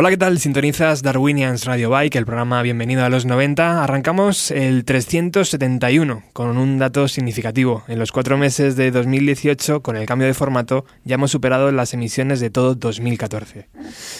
Hola, ¿qué tal? Sintonizas Darwinians Radio Bike, el programa Bienvenido a los 90. Arrancamos el 371 con un dato significativo. En los cuatro meses de 2018, con el cambio de formato, ya hemos superado las emisiones de todo 2014.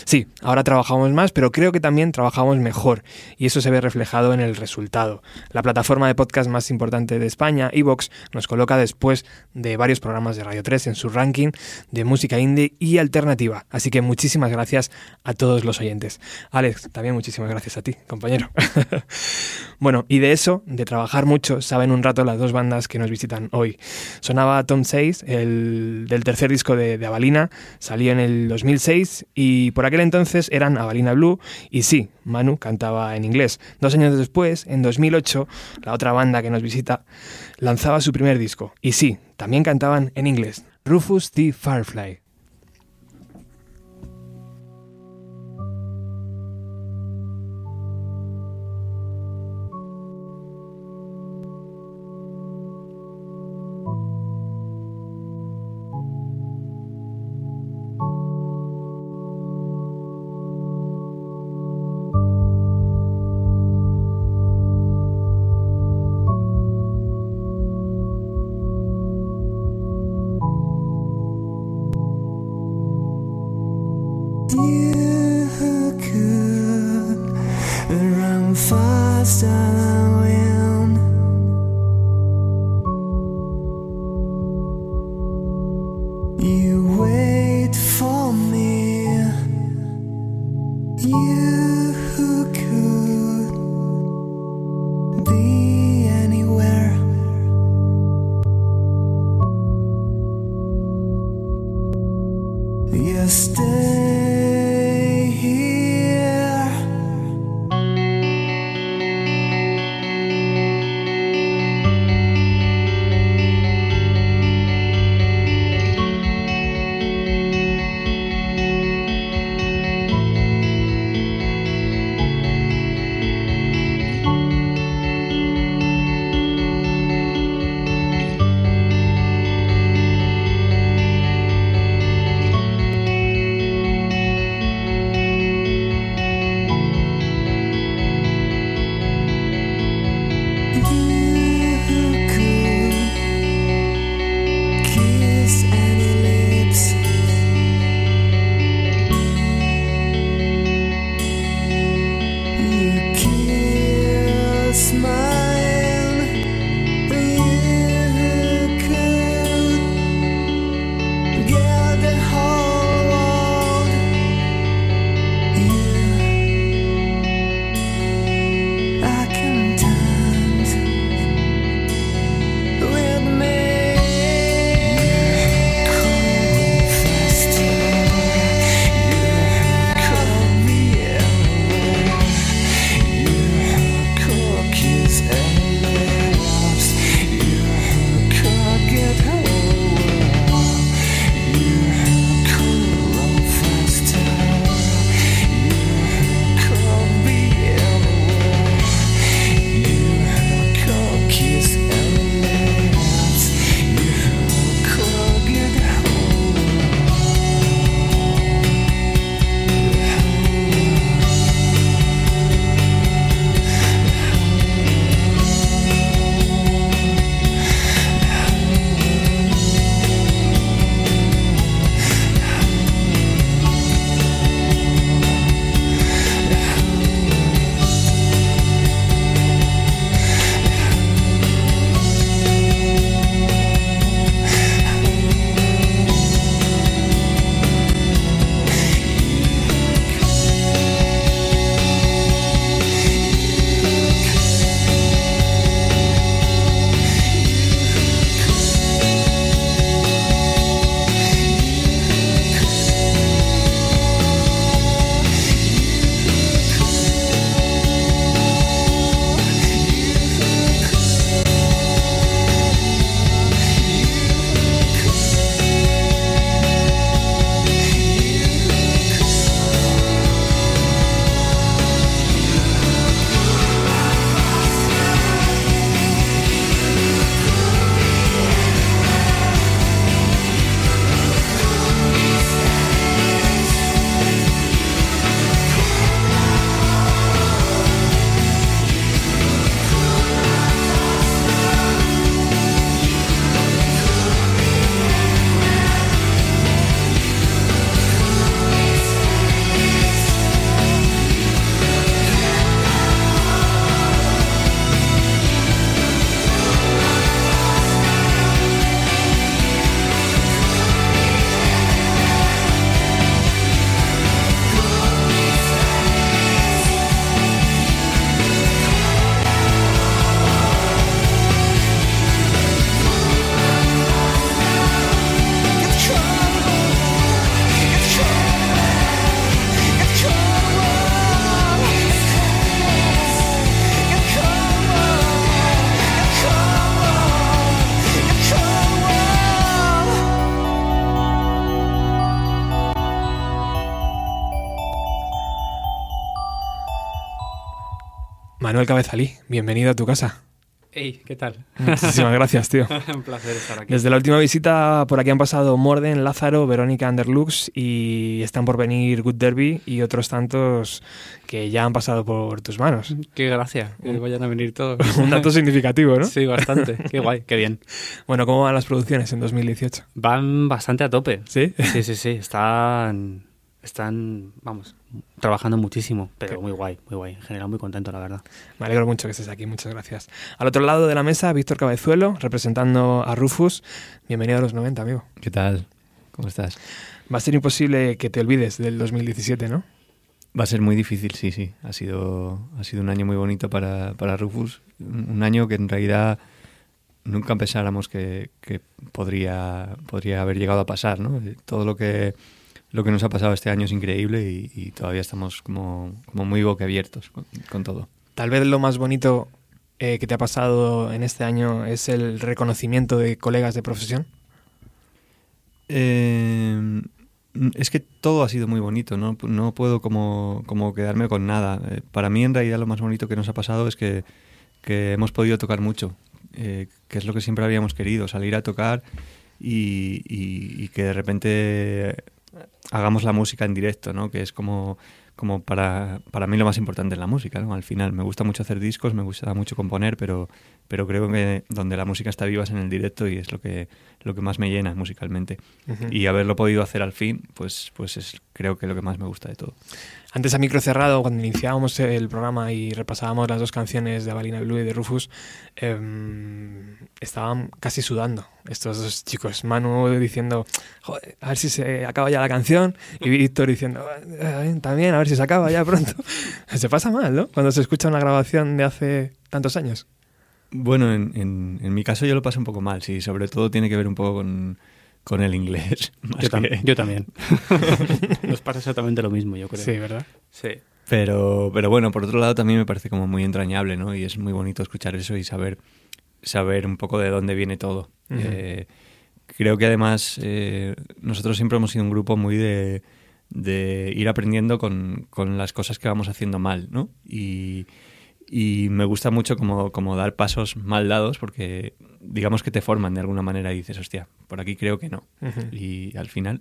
Sí, ahora trabajamos más, pero creo que también trabajamos mejor y eso se ve reflejado en el resultado. La plataforma de podcast más importante de España, Evox, nos coloca después de varios programas de Radio 3 en su ranking de música indie y alternativa. Así que muchísimas gracias a todos los oyentes. Alex, también muchísimas gracias a ti, compañero. bueno, y de eso, de trabajar mucho, saben un rato las dos bandas que nos visitan hoy. Sonaba Tom 6, el del tercer disco de, de Avalina, salió en el 2006 y por aquel entonces eran Avalina Blue y sí, Manu cantaba en inglés. Dos años después, en 2008, la otra banda que nos visita lanzaba su primer disco y sí, también cantaban en inglés. Rufus T. Firefly. Manuel Cabezalí, bienvenido a tu casa. Hey, ¿qué tal? Muchísimas gracias, tío. Un placer estar aquí. Desde la última visita por aquí han pasado Morden, Lázaro, Verónica Underlux y están por venir Good Derby y otros tantos que ya han pasado por tus manos. Qué gracia, que vayan a venir todos. Un dato significativo, ¿no? Sí, bastante. Qué guay, qué bien. Bueno, ¿cómo van las producciones en 2018? Van bastante a tope. ¿Sí? Sí, sí, sí. Están, están, vamos, trabajando muchísimo, pero Qué- muy guay, muy guay. En general, muy contento, la verdad. Me alegro mucho que estés aquí, muchas gracias. Al otro lado de la mesa, Víctor Cabezuelo, representando a Rufus. Bienvenido a los 90, amigo. ¿Qué tal? ¿Cómo estás? Va a ser imposible que te olvides del 2017, ¿no? Va a ser muy difícil, sí, sí. Ha sido, ha sido un año muy bonito para, para Rufus. Un año que en realidad nunca pensáramos que, que podría, podría haber llegado a pasar, ¿no? Todo lo que, lo que nos ha pasado este año es increíble y, y todavía estamos como, como muy boquiabiertos con, con todo. Tal vez lo más bonito eh, que te ha pasado en este año es el reconocimiento de colegas de profesión. Eh, es que todo ha sido muy bonito, no, no puedo como, como quedarme con nada. Eh, para mí en realidad lo más bonito que nos ha pasado es que, que hemos podido tocar mucho, eh, que es lo que siempre habíamos querido, salir a tocar y, y- y que de repente hagamos la música en directo, ¿no? que es como, como para, para mí lo más importante en la música. ¿no? Al final me gusta mucho hacer discos, me gusta mucho componer, pero, pero creo que donde la música está viva es en el directo y es lo que, lo que más me llena musicalmente. Y haberlo podido hacer al fin, pues, pues es creo que lo que más me gusta de todo. Antes a micro cerrado, cuando iniciábamos el programa y repasábamos las dos canciones de Avalina Blue y de Rufus, em, estaban casi sudando estos dos chicos. Manu diciendo, joder, a ver si se acaba ya la canción, y Víctor diciendo, "Eh, también, a ver si se acaba ya pronto. se pasa mal, ¿no? Cuando se escucha una grabación de hace tantos años. Bueno, en, en, en mi caso yo lo paso un poco mal, sí, sobre todo tiene que ver un poco con, con el inglés. Yo, tam- que- yo también. Nos pasa exactamente lo mismo, yo creo. Sí, ¿verdad? Sí. Pero, pero bueno, por otro lado también me parece como muy entrañable, ¿no? Y es muy bonito escuchar eso y saber, saber un poco de dónde viene todo. Eh, creo que además eh, nosotros siempre hemos sido un grupo muy de, de ir aprendiendo con, con las cosas que vamos haciendo mal, ¿no? Y, y me gusta mucho como, como dar pasos mal dados porque digamos que te forman de alguna manera y dices, hostia, por aquí creo que no. Y al final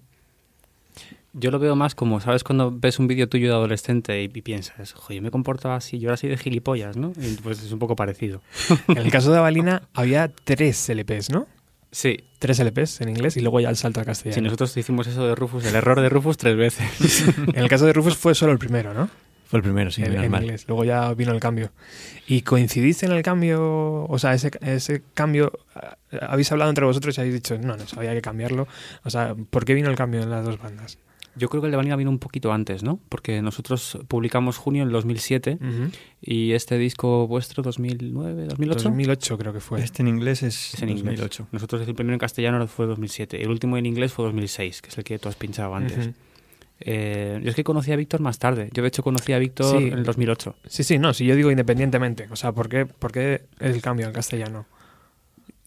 Yo lo veo más como, ¿sabes? Cuando ves un vídeo tuyo de adolescente y, y piensas, oye, yo me comportaba así, yo era así de gilipollas, ¿no? Y pues es un poco parecido. En el caso de Avalina había tres LPs, ¿no? Sí, Tres LPs en inglés y luego ya el salto a castellano. si nosotros hicimos eso de Rufus, el error de Rufus tres veces. En el caso de Rufus fue solo el primero, ¿no? Fue el primero, sí, en, menos en mal. inglés. Luego ya vino el cambio. ¿Y coincidiste en el cambio? O sea, ese, ese cambio, eh, habéis hablado entre vosotros y habéis dicho, no, no, había que cambiarlo. O sea, ¿por qué vino el cambio en las dos bandas? Yo creo que el de Vanilla vino un poquito antes, ¿no? Porque nosotros publicamos junio en 2007 Ujú. y este disco vuestro 2009, 2008 2008 creo que fue. Este en inglés es, es en inglés. 2008. Nosotros el primero en castellano fue 2007. El último en inglés fue 2006, que es el que tú has pinchado antes. Ujú. Eh, yo es que conocí a Víctor más tarde. Yo de hecho conocí a Víctor Sí. en el 2008. Sí, sí, no, si yo digo independientemente. O sea, ¿por qué, por qué el cambio al castellano?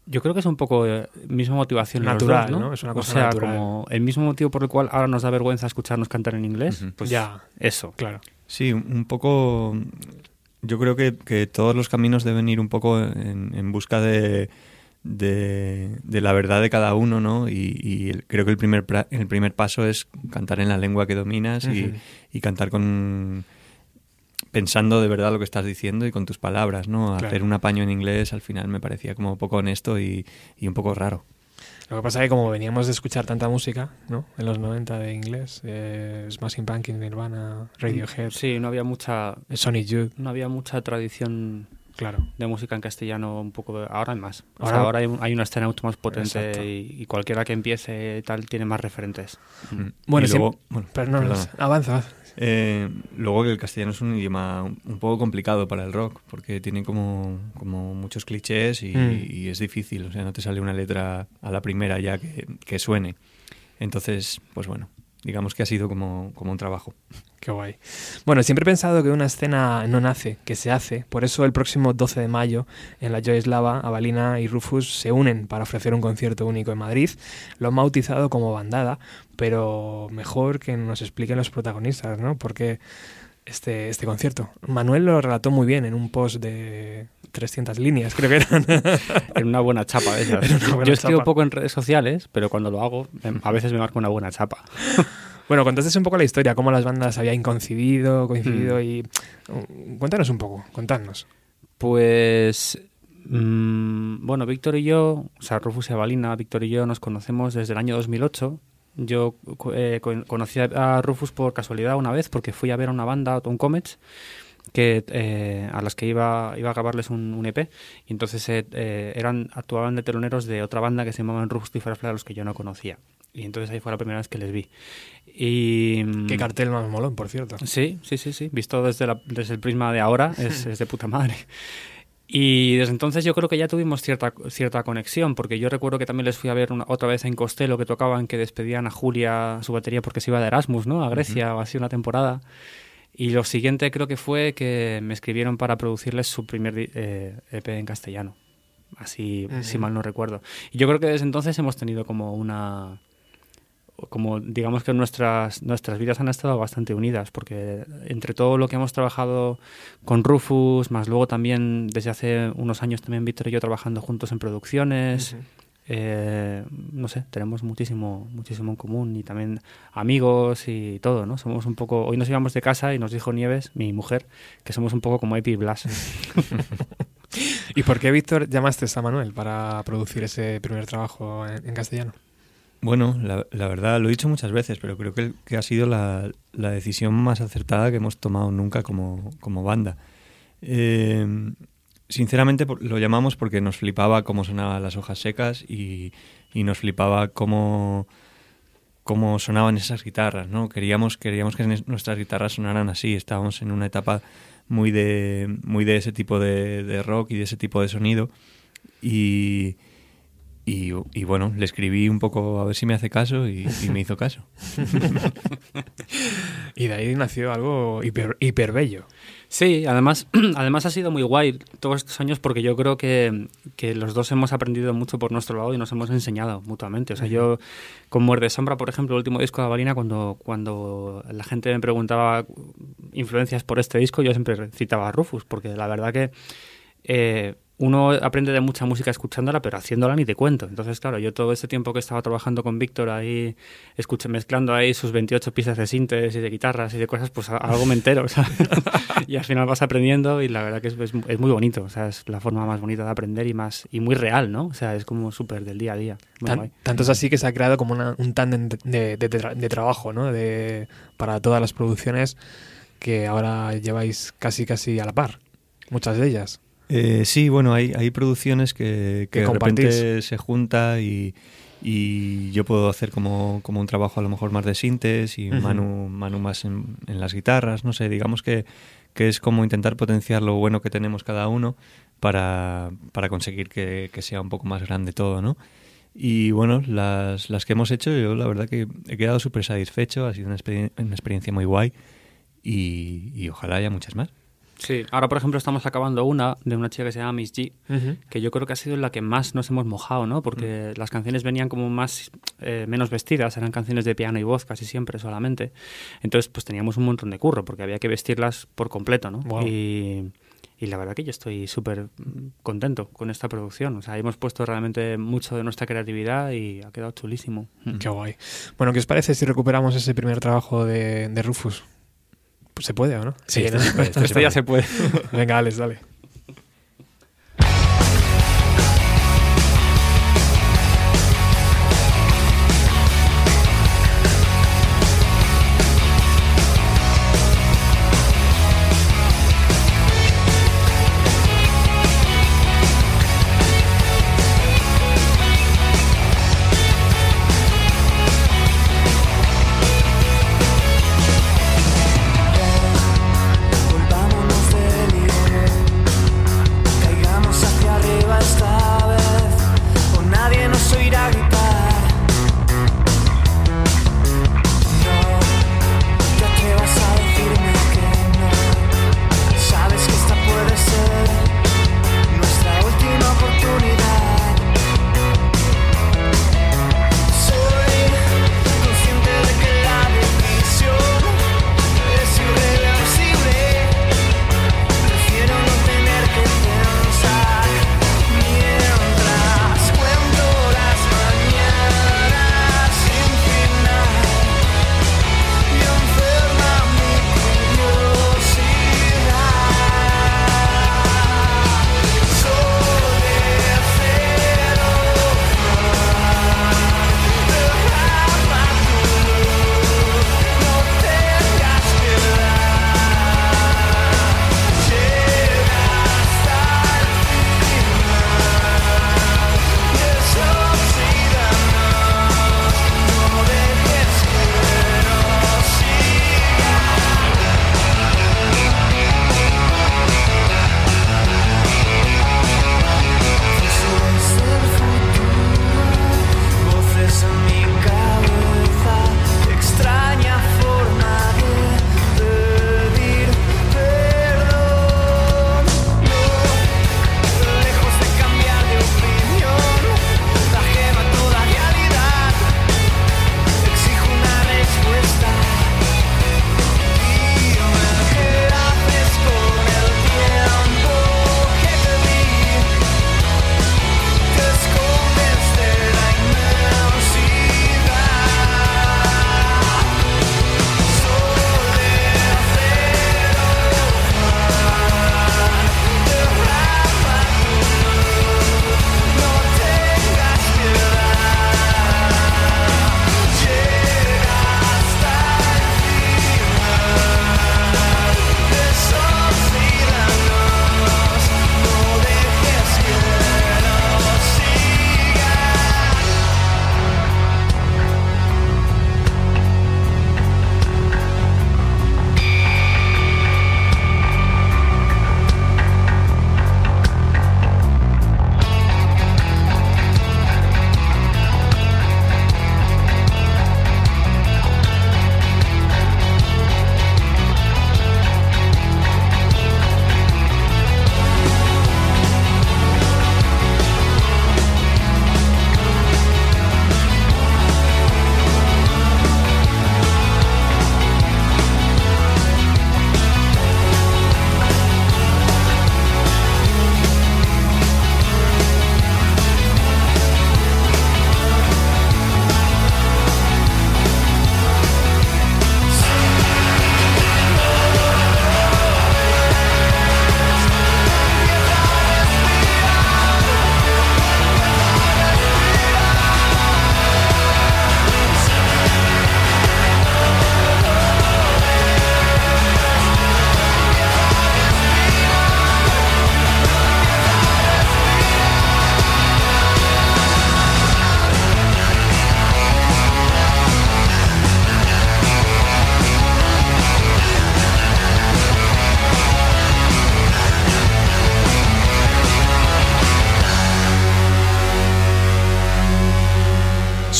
Yo creo que es un poco eh, misma motivación. Natural, dos, ¿no? Es una cosa o sea, natural. como el mismo motivo por el cual ahora nos da vergüenza escucharnos cantar en inglés. Pues Ya. eso. Claro. Sí, un un poco. Yo creo que, que todos los caminos deben ir un poco en, en busca de, de, de la verdad de cada uno, ¿no? Y, y el- creo que el primer, pra- el primer paso es cantar en la lengua que dominas y, Ujú. y cantar con pensando de verdad lo que estás diciendo y con tus palabras, ¿no? Claro. Hacer un apaño en inglés al final me parecía como un poco honesto y, y un poco raro. Lo que pasa es que como veníamos de escuchar tanta música, ¿no? En los 90 de inglés, eh, Smashing Pumpkins, Nirvana, Radiohead, Sí, no había mucha Sonic Youth, no había mucha tradición claro. de música en castellano un poco ahora hay más O Ahora- sea, ahora hay, un- hay una escena mucho más potente y, y cualquiera que empiece tal tiene más referentes Bueno, y luego, bueno, Pero no, no, perdona. avanza. Eh, luego que el castellano es un idioma un un poco complicado para el rock, porque tiene como, como muchos clichés y, Mm. y es difícil, o sea, no te sale una letra a la primera ya que, que suene. Entonces, pues bueno, digamos que ha sido como, como un trabajo. Qué guay. Bueno, siempre he pensado que una escena no nace, que se hace. Por eso el próximo 12 de mayo en la Joy Slava, Avalina y Rufus se unen para ofrecer un concierto único en Madrid. Lo han bautizado como bandada, pero mejor que nos expliquen los protagonistas, ¿no? Porque este, este concierto. Manuel lo relató muy bien en un post de 300 líneas, creo que eran. en una buena chapa de esas. Yo escribo poco en redes sociales, pero cuando lo hago, a veces me marco una buena chapa. Bueno, contaste un poco la historia, cómo las bandas habían coincidido, coincidido mm. y... Uh, cuéntanos un poco, contadnos. Pues... Mm, bueno, Víctor y yo, o sea, Rufus y Avalina, Víctor y yo nos conocemos desde el año 2008. Yo eh, conocí a Rufus por casualidad una vez porque fui a ver a una banda, Tom Comets, que eh, a las que iba, iba a grabarles un, EP y entonces eh, eran actuaban de teloneros de otra banda que se llamaban Rufus y Firefly a los que yo no conocía y entonces ahí fue la primera vez que les vi y mm, qué cartel más molón por cierto sí sí sí sí visto desde, la, desde el prisma de ahora es, es de puta madre y desde entonces yo creo que ya tuvimos cierta, cierta conexión, porque yo recuerdo que también les fui a ver otra vez en Costello que tocaban, que despedían a Julia su batería porque se iba de Erasmus, ¿no? A Grecia o así una temporada. Y lo siguiente creo que fue que me escribieron para producirles su primer EP eh, e en castellano. Así, si mal no recuerdo. Y yo creo que desde entonces hemos tenido como una. Como digamos que nuestras, nuestras vidas han estado bastante unidas, porque entre todo lo que hemos trabajado con Rufus, más luego también desde hace unos años también Víctor y yo trabajando juntos en producciones. Eh, no sé, tenemos muchísimo, muchísimo en común y también amigos y todo, ¿no? Somos un poco, hoy nos íbamos de casa y nos dijo Nieves, mi mujer, que somos un poco como Epi Blas. ¿Y por qué, Víctor, llamaste a Manuel para producir ese primer trabajo en, castellano? Bueno, la, verdad, lo he dicho muchas veces, pero creo que, que ha sido la, la, decisión más acertada que hemos tomado nunca como, como banda. Eh, sinceramente lo llamamos porque nos flipaba cómo sonaban las hojas secas y, nos flipaba cómo, cómo sonaban esas guitarras, ¿no? Queríamos, queríamos que nuestras guitarras sonaran así, estábamos en una etapa muy de, muy de ese tipo de, rock y de ese tipo de sonido y, y, bueno, le escribí un poco a ver si me hace caso y, me hizo caso. y de ahí nació algo hiper, hiper bello. Sí, además, además ha sido muy guay todos estos años porque yo creo que, que, los dos hemos aprendido mucho por nuestro lado y nos hemos enseñado mutuamente. O sea, yo con Muerde Sombra, por ejemplo, el último disco de Avalina, cuando, cuando la gente me preguntaba influencias por este disco, yo siempre citaba a Rufus, porque la verdad que eh, uno aprende de mucha música escuchándola, pero haciéndola ni te cuento. Entonces, claro, yo todo este tiempo que estaba trabajando con Víctor ahí, escuché, mezclando ahí sus 28 piezas de sintes y de guitarras y de cosas, pues algo me entero, y al final vas aprendiendo y la verdad que es, es, muy bonito, o sea, es la forma más bonita de aprender y más y muy real, ¿no? O sea, es como súper del día a día. tanto es así que se ha creado como un tándem de, de, trabajo, ¿no? De, para todas las producciones que ahora lleváis casi casi a la par, muchas de ellas. Eh, sí, bueno, hay, hay producciones que, que, de repente se junta y, y yo puedo hacer como, como, un trabajo a lo mejor más de sintes y Manu, Manu más en, en, las guitarras, no sé, digamos que, que, es como intentar potenciar lo bueno que tenemos cada uno para, para conseguir que, que, sea un poco más grande todo, ¿no? Y bueno, las, las que hemos hecho, yo la verdad que he quedado súper satisfecho, ha sido una, una experiencia muy guay y, y ojalá haya muchas más. Sí, ahora por ejemplo estamos acabando una de una chica que se llama Miss G, que yo creo que ha sido la que más nos hemos mojado, ¿no? Porque las canciones venían como más, eh, menos vestidas, eran canciones de piano y voz casi siempre solamente. Entonces pues teníamos un montón de curro porque había que vestirlas por completo, ¿no? Y, y la verdad que yo estoy súper contento con esta producción. O sea, hemos puesto realmente mucho de nuestra creatividad y ha quedado chulísimo. Qué guay. Bueno, ¿qué os parece si recuperamos ese primer trabajo de, de Rufus? Se puede, ¿o no? Sí, esto, ya se puede. Venga, Alex, dale.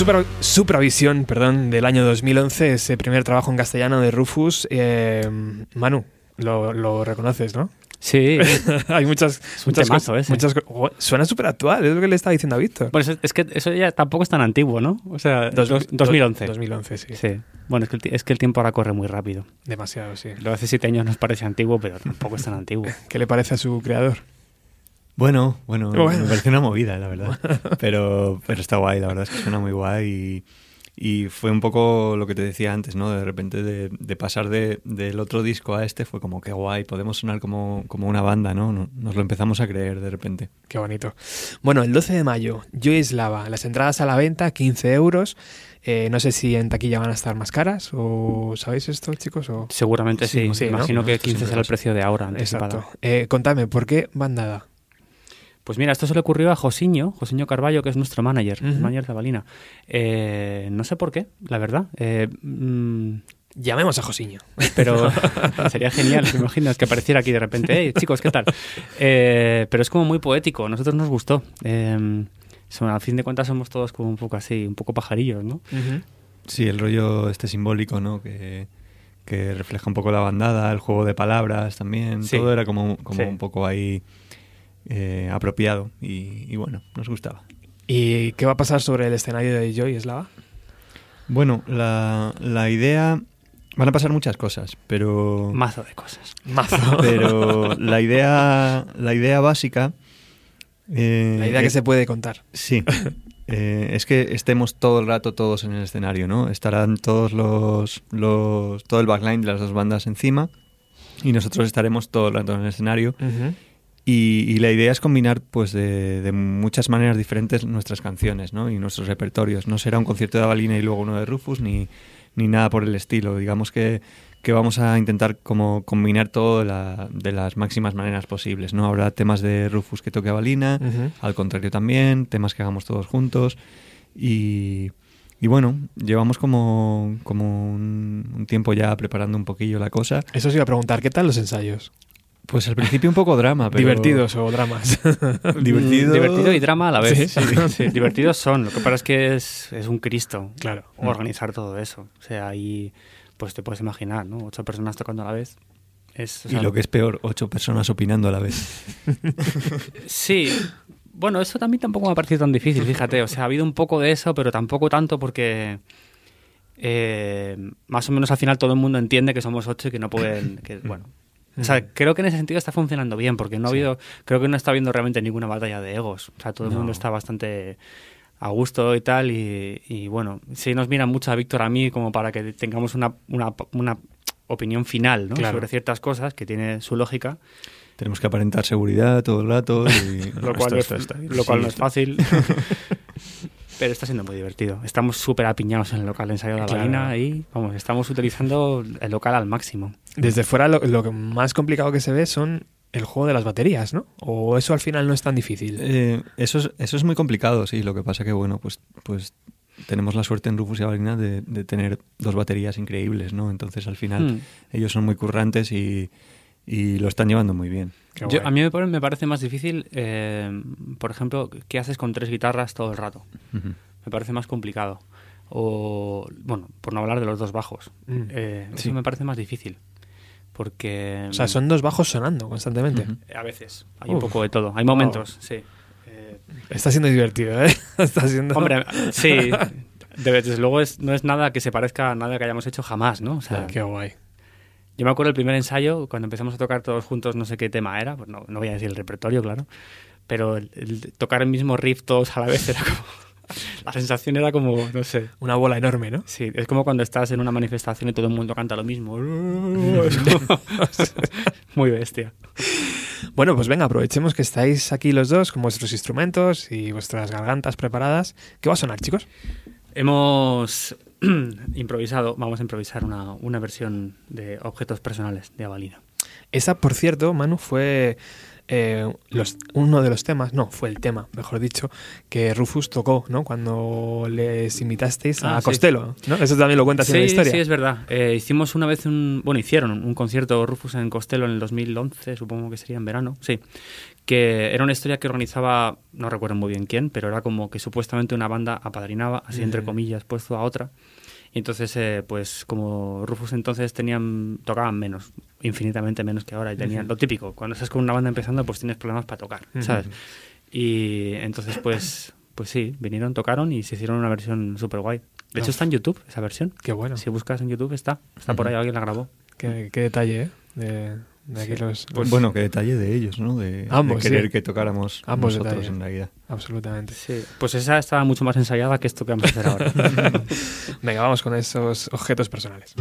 Supra, Supravisión, perdón, del año 2011, ese primer trabajo en castellano de Rufus. Eh, Manu, lo, lo reconoces, ¿no? Sí, Hay muchas, un muchas cosas. muchas oh, suena súper actual, es lo que le estaba diciendo a Víctor. Pues es, es que eso ya tampoco es tan antiguo, ¿no? O sea, Dos- dos- 2011. 2011, sí. Sí. Bueno, es que, el, es que el tiempo ahora corre muy rápido. Demasiado, sí. Lo hace siete años nos parece antiguo, pero tampoco es tan antiguo. ¿Qué le parece a su creador? Bueno, bueno, Bueno. me parece una movida, la verdad. Pero, pero está guay, la verdad es que suena muy guay y, y fue un poco lo que te decía antes, ¿no? De repente de, de pasar de, del otro disco a este fue como que guay, podemos sonar como, como una banda, ¿no? No- Nos lo empezamos a creer de repente. Qué bonito. Bueno, el 12 de mayo, Joyce Lava. Las entradas a la venta, 15 euros. Eh, no sé si en taquilla van a estar más caras o ¿sabéis esto, chicos? O... Seguramente sí. Sí, ¿no? Imagino que Esto 15 siempre será el precio de ahora. anticipado. Exacto. Eh, contadme, ¿por qué bandada? Pues mira, esto se le ocurrió a Josiño, Josiño Carballo, que es nuestro manager, el Ujú. manager de Balina. Eh, no sé por qué, la verdad. Eh, mm, Llamemos a Josiño. pero sería genial, ¿te imaginas? Que apareciera aquí de repente, hey chicos, ¿qué tal? Eh, pero es como muy poético, a nosotros nos gustó. Eh, son- a fin de cuentas somos todos como un poco así, un poco pajarillos, ¿no? Sí, el rollo este simbólico, ¿no? Que, que refleja un poco la bandada, el juego de palabras también. Sí. Todo era como, como Sí. un poco ahí eh, apropiado y, y bueno, nos gustaba. ¿Y qué va a pasar sobre el escenario de Joyce Lava? Bueno, la, la idea... Van a pasar muchas cosas, pero... Mazo de cosas. Mazo. Pero la idea, la idea básica... eh, La idea que se puede contar. Sí. Eh, es que estemos todo el rato todos en el escenario, ¿no? Estarán todos los, los todo el backline de las dos bandas encima y nosotros estaremos todo el rato en el escenario y, y la idea es combinar pues de, de muchas maneras diferentes nuestras canciones, ¿no? Y nuestros repertorios. No será un concierto de Avalina y luego uno de Rufus ni, ni nada por el estilo. Digamos que, que vamos a intentar como combinar todo de, la- de las máximas maneras posibles, ¿no? Habrá temas de Rufus que toque Avalina, Ujú. al contrario también, temas que hagamos todos juntos y, y bueno, llevamos como, como un, un tiempo ya preparando un poquillo la cosa. Eso os iba a preguntar, ¿qué tal los ensayos? Pues al principio un poco drama, pero... ¿Divertidos o dramas? Divertido. Mm, divertido y drama a la vez. Sí. Sí, divertidos son. Lo que pasa es que es, es un Cristo claro. organizar todo eso. O sea, ahí pues te puedes imaginar, ¿no? Ocho personas tocando a la vez. Es, o Y lo que es peor, ocho personas opinando a la vez. Sí. Bueno, eso también tampoco me ha parecido tan difícil, fíjate. O sea, ha habido un poco de eso, pero tampoco tanto porque eh, más o menos al final todo el mundo entiende que somos ocho y que no pueden... Que, bueno, o sea, creo que en ese sentido está funcionando bien porque no ha habido... Creo que no está habiendo realmente ninguna batalla de egos. O sea, todo el mundo está bastante a gusto y tal y, y, bueno, sí nos mira mucho a Víctor a mí como para que tengamos una, una, una opinión final ¿no? Claro. sobre ciertas cosas que tiene su lógica Tenemos que aparentar seguridad todo el rato. Y... lo cual, no es, Esto- esto- esto- lo cual sí, no es esto- fácil. Pero está siendo muy divertido. Estamos súper apiñados en el local de ensayo de la Claro. Balina y vamos, estamos utilizando el local al máximo. Desde fuera lo, lo que más complicado que se ve son el juego de las baterías, ¿no? O eso al final no es tan difícil. Eh, eso, es, eso es muy complicado, sí. Lo que pasa que, bueno, pues, pues tenemos la suerte en Rufus y Avalina de, de tener dos baterías increíbles, ¿no? Entonces, al final, Hmm. ellos son muy currantes y, y lo están llevando muy bien. Yo- a mí me pare- me parece más difícil, eh, por ejemplo, ¿qué haces con tres guitarras todo el rato? Me parece más complicado. O, bueno, por no hablar de los dos bajos. Mm. Eh, Sí. Eso me parece más difícil. Porque... O sea, son dos bajos sonando constantemente. Ujú. A veces. Hay Uf. un poco de todo. Hay momentos, sí. Eh, Está siendo divertido, ¿eh? Está siendo... Hombre, sí. de- Desde luego es, no es nada que se parezca a nada que hayamos hecho jamás, ¿no? O sea, Qué guay. yo me acuerdo el primer ensayo, cuando empezamos a tocar todos juntos, no sé qué tema era, pues no, no voy a decir el repertorio, claro, pero el, el tocar el mismo riff todos a la vez era como... La sensación era como, no sé, Una bola enorme, ¿no? sí, es como cuando estás en una manifestación y todo el mundo canta lo mismo. Muy bestia. Bueno, pues venga, aprovechemos que estáis aquí los dos con vuestros instrumentos y vuestras gargantas preparadas. ¿Qué va a sonar, chicos? Hemos improvisado, vamos a improvisar una, una versión de objetos personales de Avalina. Esa, por cierto, Manu, fue eh, los, uno de los temas, no, fue el tema, mejor dicho, que Rufus tocó, ¿no? Cuando les invitasteis a Ah, sí. Costello, ¿no? Eso también lo cuentas en la historia. sí, es verdad. Eh, hicimos una vez un. Bueno, hicieron un concierto Rufus en Costello en el 2011, supongo que sería en verano. Sí. Que era una historia que organizaba, no recuerdo muy bien quién, pero era como que supuestamente una banda apadrinaba, así entre comillas, puesto a otra. Y entonces, eh, pues como Rufus entonces tenían, tocaban menos, infinitamente menos que ahora. Y tenían lo típico, cuando estás con una banda empezando, pues tienes problemas para tocar, Ujú. ¿sabes? Y entonces, pues, pues sí, vinieron, tocaron y se hicieron una versión súper guay. De hecho, está en YouTube esa versión. Qué bueno. Si buscas en YouTube está. Está por ahí, alguien la grabó. Qué, qué detalle, ¿eh? De, de aquí los, Pues bueno, qué detalle de ellos, ¿no? De, Ambos, de querer sí. que tocáramos Ambos nosotros detalles. en realidad. Absolutamente. Sí. Pues esa estaba mucho más ensayada que esto que vamos a hacer ahora. Venga, vamos con esos objetos personales.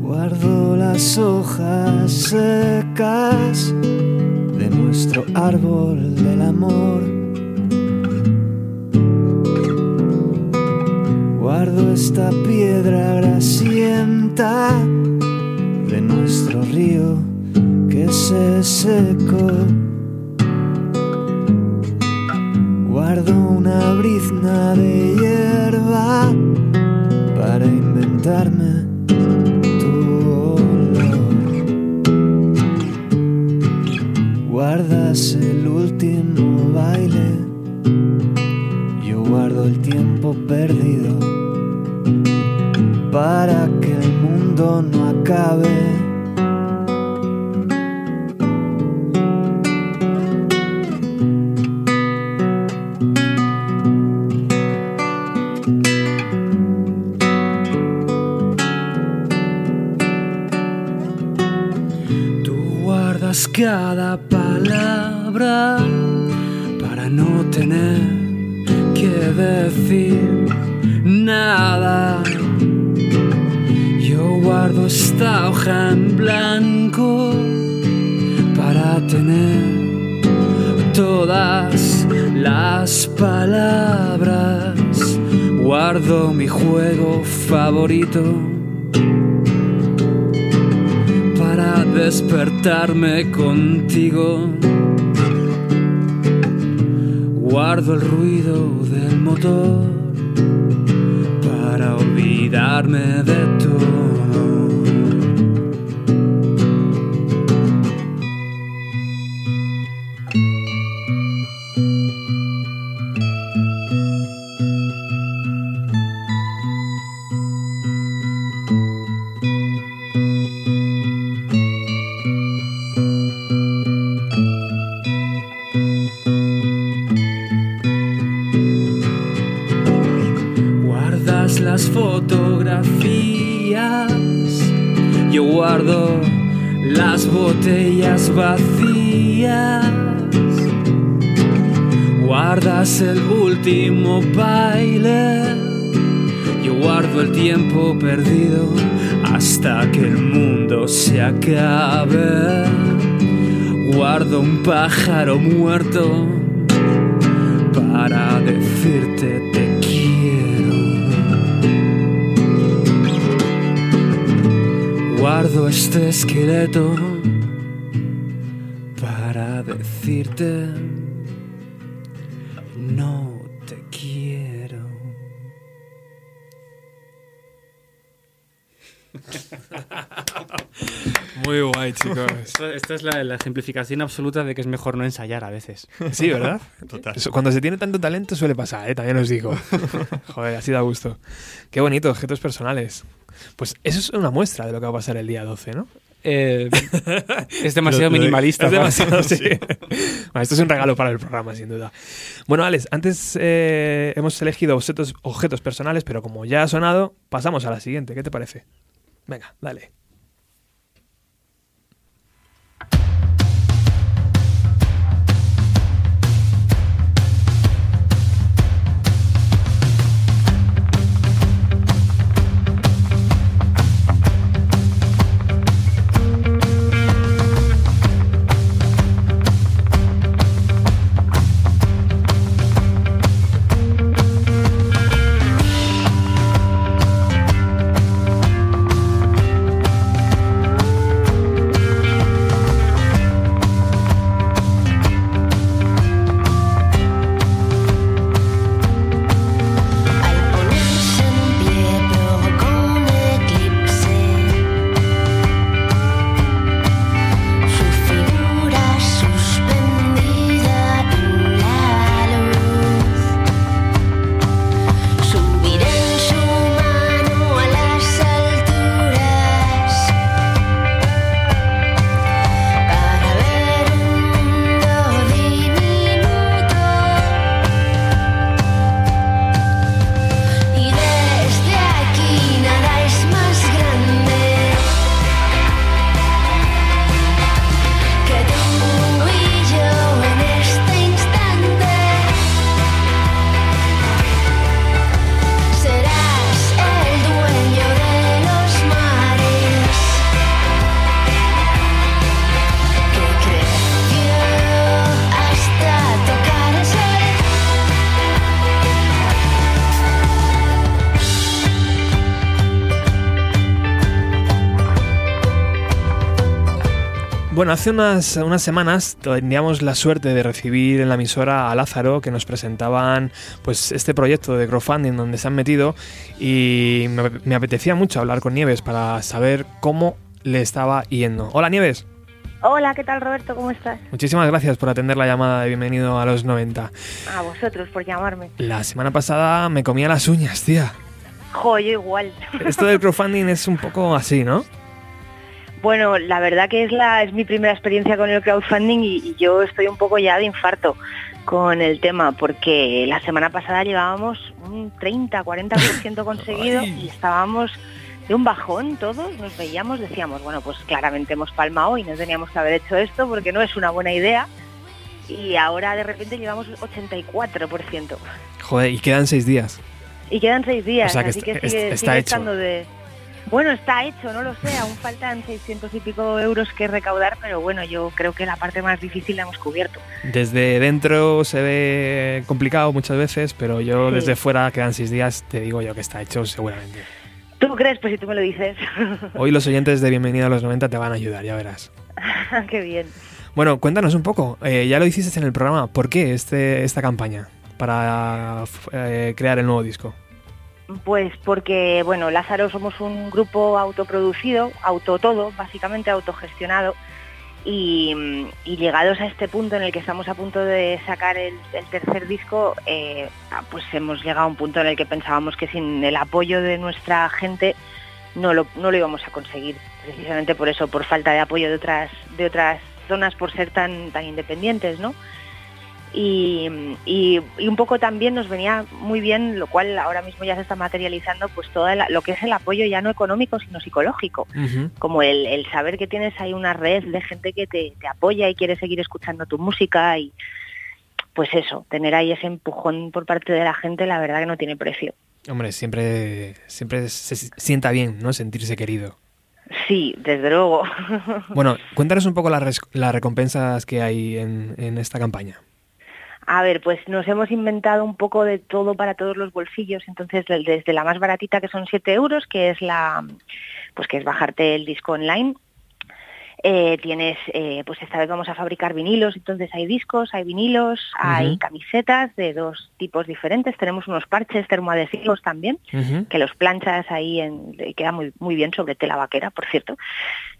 Guardo las hojas secas de nuestro árbol del amor. Guardo esta piedra grasienta de nuestro río que se secó. Guardo una brizna de hierba para inventarme tu olor. Guardas el último baile, yo guardo el tiempo perdido para que el mundo no acabe. Tú guardas cada palabra para no tener que decir nada. Esta hoja en blanco para tener todas las palabras. Guardo mi juego favorito para despertarme contigo. Guardo el ruido del motor para olvidarme de todo. Vacías. Guardas el último baile, yo guardo el tiempo perdido hasta que el mundo se acabe. Guardo un pájaro muerto para decirte te quiero. Guardo este esqueleto no te quiero. Muy guay, chicos. Esto- Esta es la, la ejemplificación absoluta de que es mejor no ensayar a veces. Sí, ¿verdad? Total. Cuando se tiene tanto talento suele pasar, ¿eh? también os digo. Joder, así da gusto. Qué bonito, objetos personales. Pues eso es una muestra de lo que va a pasar el día 12, ¿no? Eh, es demasiado minimalista. Es demasiado, sí. Bueno, esto es un regalo para el programa, sin duda. Bueno, Alex, antes eh, hemos elegido objetos, objetos personales, pero como ya ha sonado, pasamos a la siguiente. ¿Qué te parece? Venga, dale. Bueno, hace unas, unas semanas teníamos la suerte de recibir en la emisora a Lázaro que nos presentaban pues este proyecto de crowdfunding donde se han metido y me, me apetecía mucho hablar con Nieves para saber cómo le estaba yendo. Hola Nieves. Hola, ¿qué tal Roberto? ¿Cómo estás? Muchísimas gracias por atender la llamada de bienvenido a los 90. A vosotros por llamarme. La semana pasada me comía las uñas, tía. Jo, yo igual. Esto del crowdfunding es un poco así, ¿no? Bueno, la verdad que es la es mi primera experiencia con el crowdfunding y, y yo estoy un poco ya de infarto con el tema porque la semana pasada llevábamos un 30-40% conseguido y estábamos de un bajón todos, nos veíamos, decíamos, bueno, pues claramente hemos palmado y no teníamos que haber hecho esto porque no es una buena idea. Y ahora de repente llevamos 84%. Joder, y quedan seis días. Y quedan seis días, O sea que así que sigue, está sigue hecho. estando de... Bueno, está hecho, no lo sé, aún faltan 600 y pico euros que recaudar, pero bueno, yo creo que la parte más difícil la hemos cubierto. Desde dentro se ve complicado muchas veces, pero yo Sí. desde fuera quedan seis días, te digo yo que está hecho seguramente. ¿Tú crees? Pues si tú me lo dices. Hoy los oyentes de Bienvenida a los 90 te van a ayudar, ya verás. Qué bien. Bueno, cuéntanos un poco, eh, ya lo hiciste en el programa, ¿por qué este, esta campaña para eh, crear el nuevo disco? Pues porque, bueno, Lázaro somos un grupo autoproducido, auto todo, básicamente autogestionado, y, y llegados a este punto en el que estamos a punto de sacar el, el tercer disco, eh, ah, pues hemos llegado a un punto en el que pensábamos que sin el apoyo de nuestra gente no lo, no lo íbamos a conseguir, precisamente por eso, por falta de apoyo de otras, de otras zonas, por ser tan, tan independientes, ¿no? Y, y- y un poco también nos venía muy bien, lo cual ahora mismo ya se está materializando, pues todo el- lo que es el apoyo ya no económico, sino psicológico, como el, el saber que tienes ahí una red de gente que te, te apoya y quiere seguir escuchando tu música y pues eso, tener ahí ese empujón por parte de la gente, la verdad que no tiene precio. Hombre, siempre, siempre se sienta bien, ¿no? Sentirse querido. Sí, desde luego. Bueno, cuéntanos un poco las, las recompensas que hay en, en esta campaña. A ver, pues nos hemos inventado un poco de todo para todos los bolsillos, entonces desde la más baratita que son 7 euros, que es la pues que es bajarte el disco online. Eh, tienes, eh, pues esta vez vamos a fabricar vinilos, entonces hay discos, hay vinilos, hay camisetas de dos tipos diferentes, tenemos unos parches termoadhesivos también, que los planchas ahí en, queda muy, muy bien sobre tela vaquera, por cierto.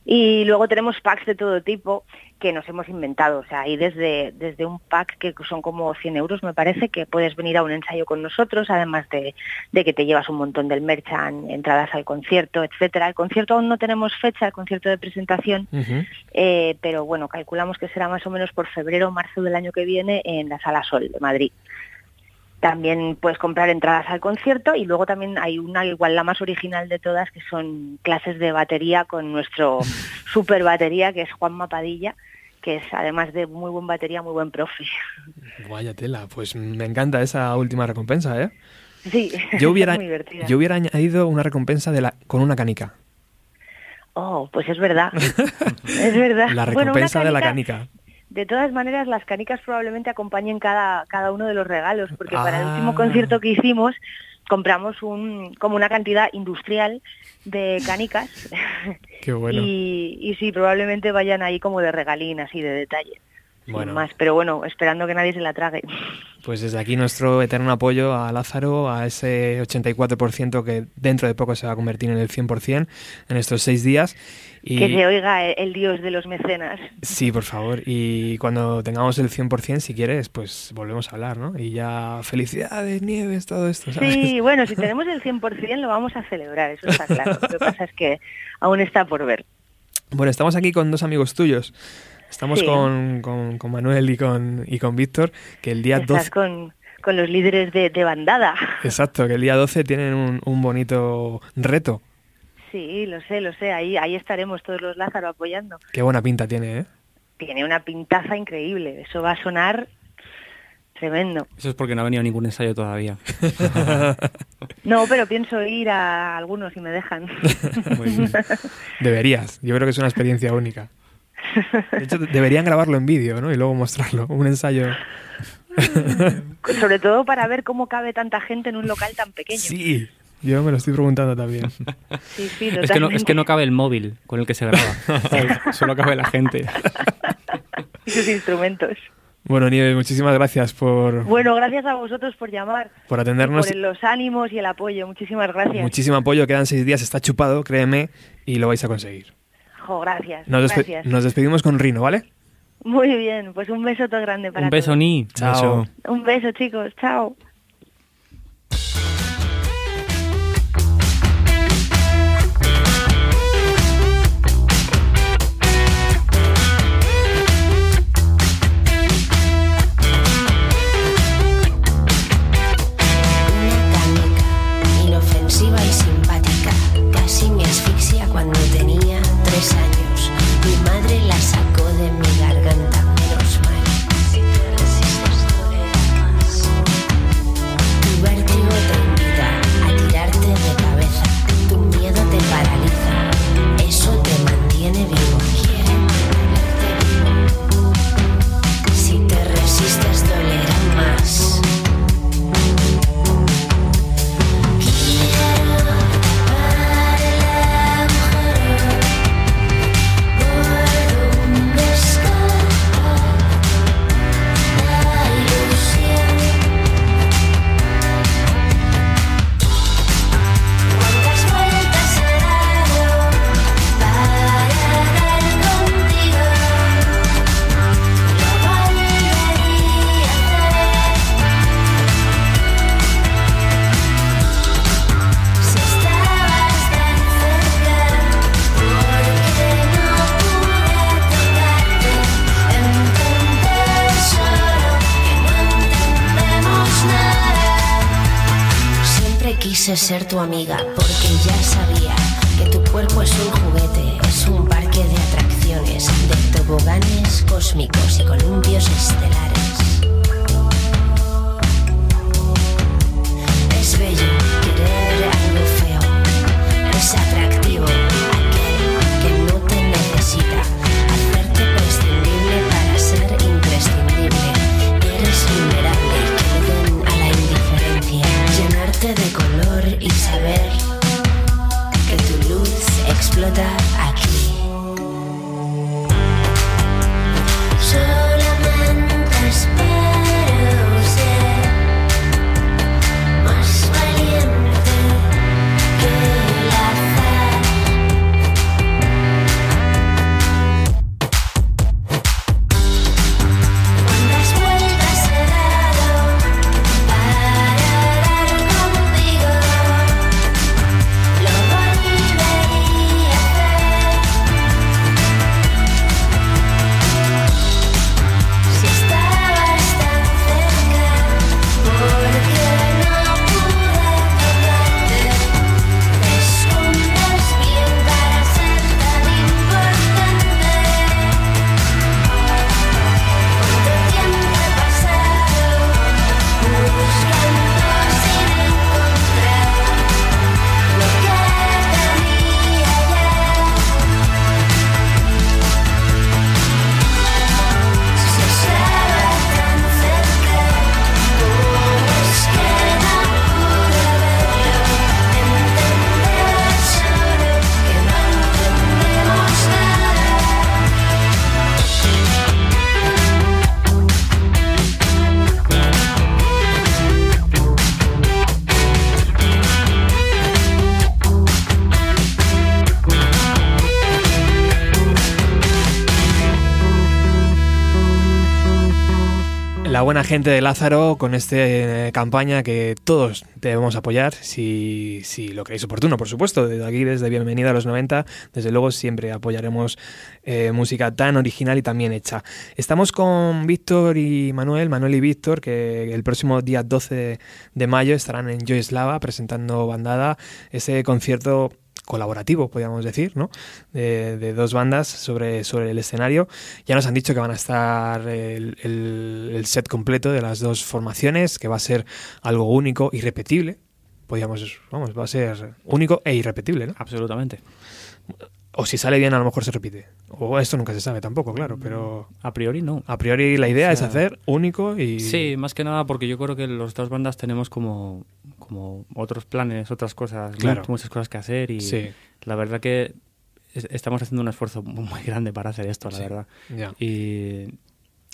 Y luego tenemos packs de todo tipo que nos hemos inventado. O sea, hay desde, desde un pack que son como 100 euros, me parece, que puedes venir a un ensayo con nosotros, además de, de que te llevas un montón del merchan, entradas al concierto, etcétera. El concierto aún no tenemos fecha, el concierto de presentación, eh, pero bueno, calculamos que será más o menos por febrero o marzo del año que viene en la Sala Sol de Madrid. También puedes comprar entradas al concierto y luego también hay una, igual la más original de todas, que son clases de batería con nuestro super batería, que es Juan Mapadilla, que es además de muy buen batería, muy buen profe. Vaya tela, pues me encanta esa última recompensa, ¿eh? Sí, Yo hubiera, es muy yo hubiera añadido una recompensa de la, con una canica. Oh, pues es verdad. es verdad. La Bueno, recompensa de la canica. De todas maneras, las canicas probablemente acompañen cada, cada uno de los regalos, porque para el Ah. último concierto que hicimos compramos un, como una cantidad industrial de canicas Qué bueno. y, y sí, probablemente vayan ahí como de regalín, así de detalle. Sin Bueno. más, pero bueno, esperando que nadie se la trague. Pues desde aquí nuestro eterno apoyo a Lázaro, a ese 84% que dentro de poco se va a convertir en el 100% en estos seis días. Y Que se oiga el, el dios de los mecenas. Sí, por favor. Y cuando tengamos el 100%, si quieres, pues volvemos a hablar, ¿no? Y ya felicidades, nieves, todo esto, ¿sabes? Sí, bueno, si tenemos el 100% lo vamos a celebrar, eso está claro. Lo que pasa es que aún está por ver. Bueno, estamos aquí con dos amigos tuyos. Estamos Sí. con, con- con Manuel y con, y con Víctor, que el día Estás 12... con, con los líderes de, de bandada. Exacto, que el día 12 tienen un, un bonito reto. Sí, lo sé, lo sé. Ahí, ahí estaremos todos los Lázaro apoyando. Qué buena pinta tiene, ¿eh? Tiene una pintaza increíble. Eso va a sonar tremendo. Eso es porque no ha venido ningún ensayo todavía. No, pero pienso ir a algunos si me dejan. Muy bien. Deberías. Yo creo que es una experiencia única. De hecho, deberían grabarlo en vídeo, ¿no? Y luego mostrarlo. Un ensayo. Sobre todo para ver cómo cabe tanta gente en un local tan pequeño. Sí, Yo me lo estoy preguntando también. Sí, sí, Es que, no, totalmente. es que no cabe el móvil con el que se graba. Solo cabe la gente. Y sus instrumentos. Bueno, Nieves, muchísimas gracias por, Bueno, gracias a vosotros por llamar. por atendernos. Por los ánimos y el apoyo. Muchísimas gracias. Muchísimo apoyo, quedan seis días, está chupado, créeme, y lo vais a conseguir. Gracias. Nos, despe- gracias. nos despedimos con Rino, ¿vale? Muy bien, pues un beso todo grande para Un beso, todos. Ni. Chao. Un beso, chicos. Chao. Tu amiga porque ya sabía que tu cuerpo es un juguete, es un parque de atracciones, de toboganes cósmicos y columpios estelares. Gente de Lázaro con esta campaña que todos debemos apoyar, si, si lo creéis oportuno, por supuesto. Desde aquí, desde Bienvenida a los 90, desde luego siempre apoyaremos eh, música tan original y tan bien hecha. Estamos con Víctor y Manuel, Manuel y Víctor, que el próximo día 12 de mayo estarán en Joyslava presentando Bandada, ese concierto colaborativo, podríamos decir, ¿no? De, de dos bandas sobre, sobre el escenario. Ya nos han dicho que van a estar el, el- el set completo de las dos formaciones, que va a ser algo único, irrepetible. Podríamos, vamos, va a ser único e irrepetible, ¿no? Absolutamente. O si sale bien, a lo mejor se repite. O esto nunca se sabe tampoco, claro, pero A priori no. a priori la idea O es hacer único y... Sí, más que nada porque yo creo que las dos bandas tenemos como, como otros planes, otras cosas, Claro. muchas cosas que hacer y Sí, la verdad que es- estamos haciendo un esfuerzo muy grande para hacer esto, la Sí. verdad. Y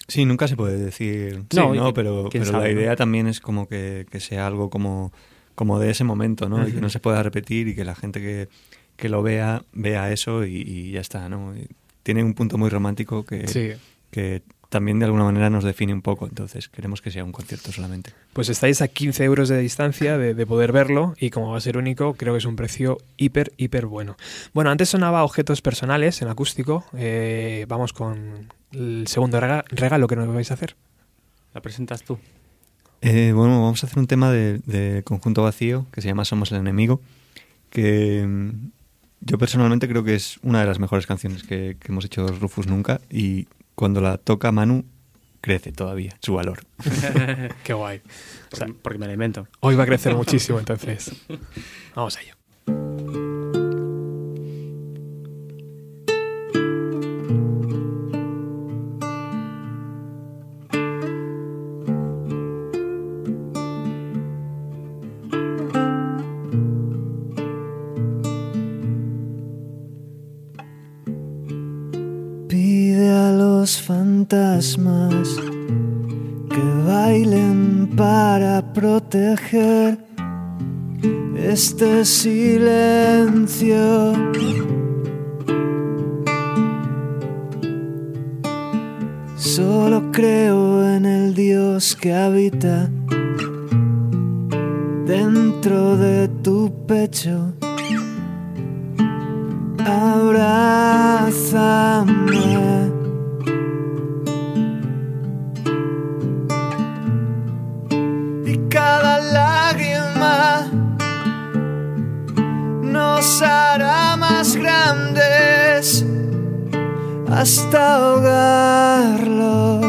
Sí, nunca se puede decir sí, No, y ¿no? que- pero, quién pero sabe, la ¿no? idea también es como que, que sea algo como, como de ese momento, ¿no? Y que no se pueda repetir y que la gente que, que lo vea, vea eso y, y ya está, ¿no? Y tiene un punto muy romántico que, Sí. que también de alguna manera nos define un poco, entonces queremos que sea un concierto solamente. Pues estáis a 15 euros de distancia de, de poder verlo y como va a ser único, creo que es un precio hiper, hiper bueno. Bueno, antes sonaba objetos personales en acústico. eh, vamos con el segundo rega- regalo que nos vais a hacer. la presentas tú. Eh, bueno, vamos a hacer un tema de, de Conjunto Vacío que se llama Somos el Enemigo, que mm, yo personalmente creo que es una de las mejores canciones que, que hemos hecho Rufus nunca y cuando la toca Manu crece todavía su valor. Qué guay. Porque, porque me la invento. Hoy va a crecer muchísimo, entonces. Vamos a ello. Fantasmas que bailen para proteger este silencio. Solo creo en el Dios que habita dentro de tu pecho. Hasta ahogarlos.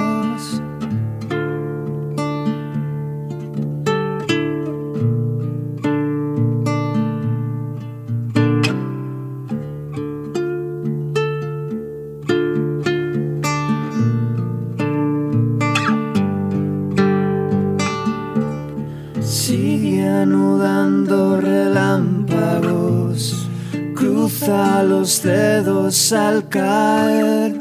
Los dedos al caer,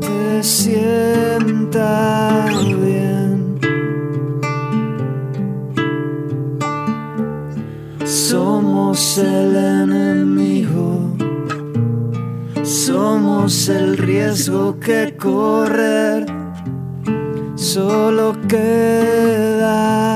te sienta bien. Somos el enemigo, somos el riesgo que correr solo quédate.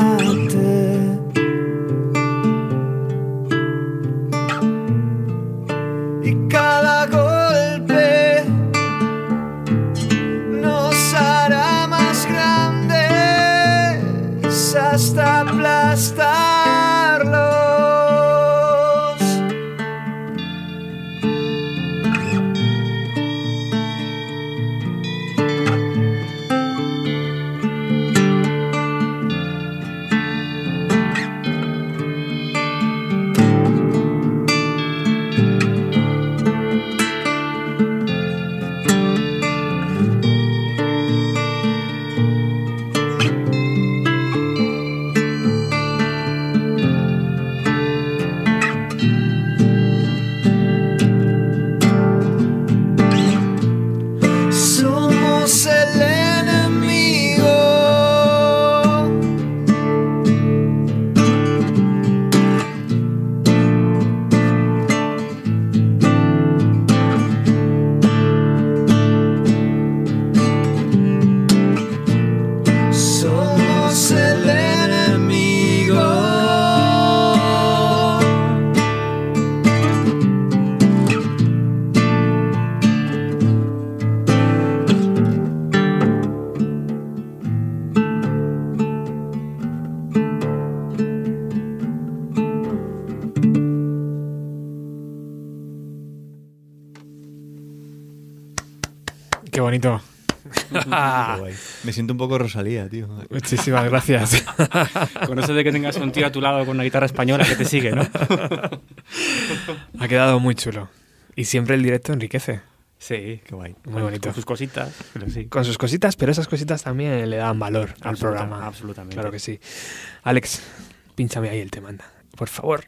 Me siento un poco Rosalía, tío. Muchísimas gracias. Con eso de que tengas un tío a tu lado con una guitarra española que te sigue, ¿no? ha quedado muy chulo. Y siempre el directo enriquece. Sí, Qué guay. Muy bonito. Con sus cositas, pero sí. Con sus cositas, pero esas cositas también le dan valor al programa. absolutamente. Claro que sí. Alex, Pínchame ahí el tema, anda. Por favor.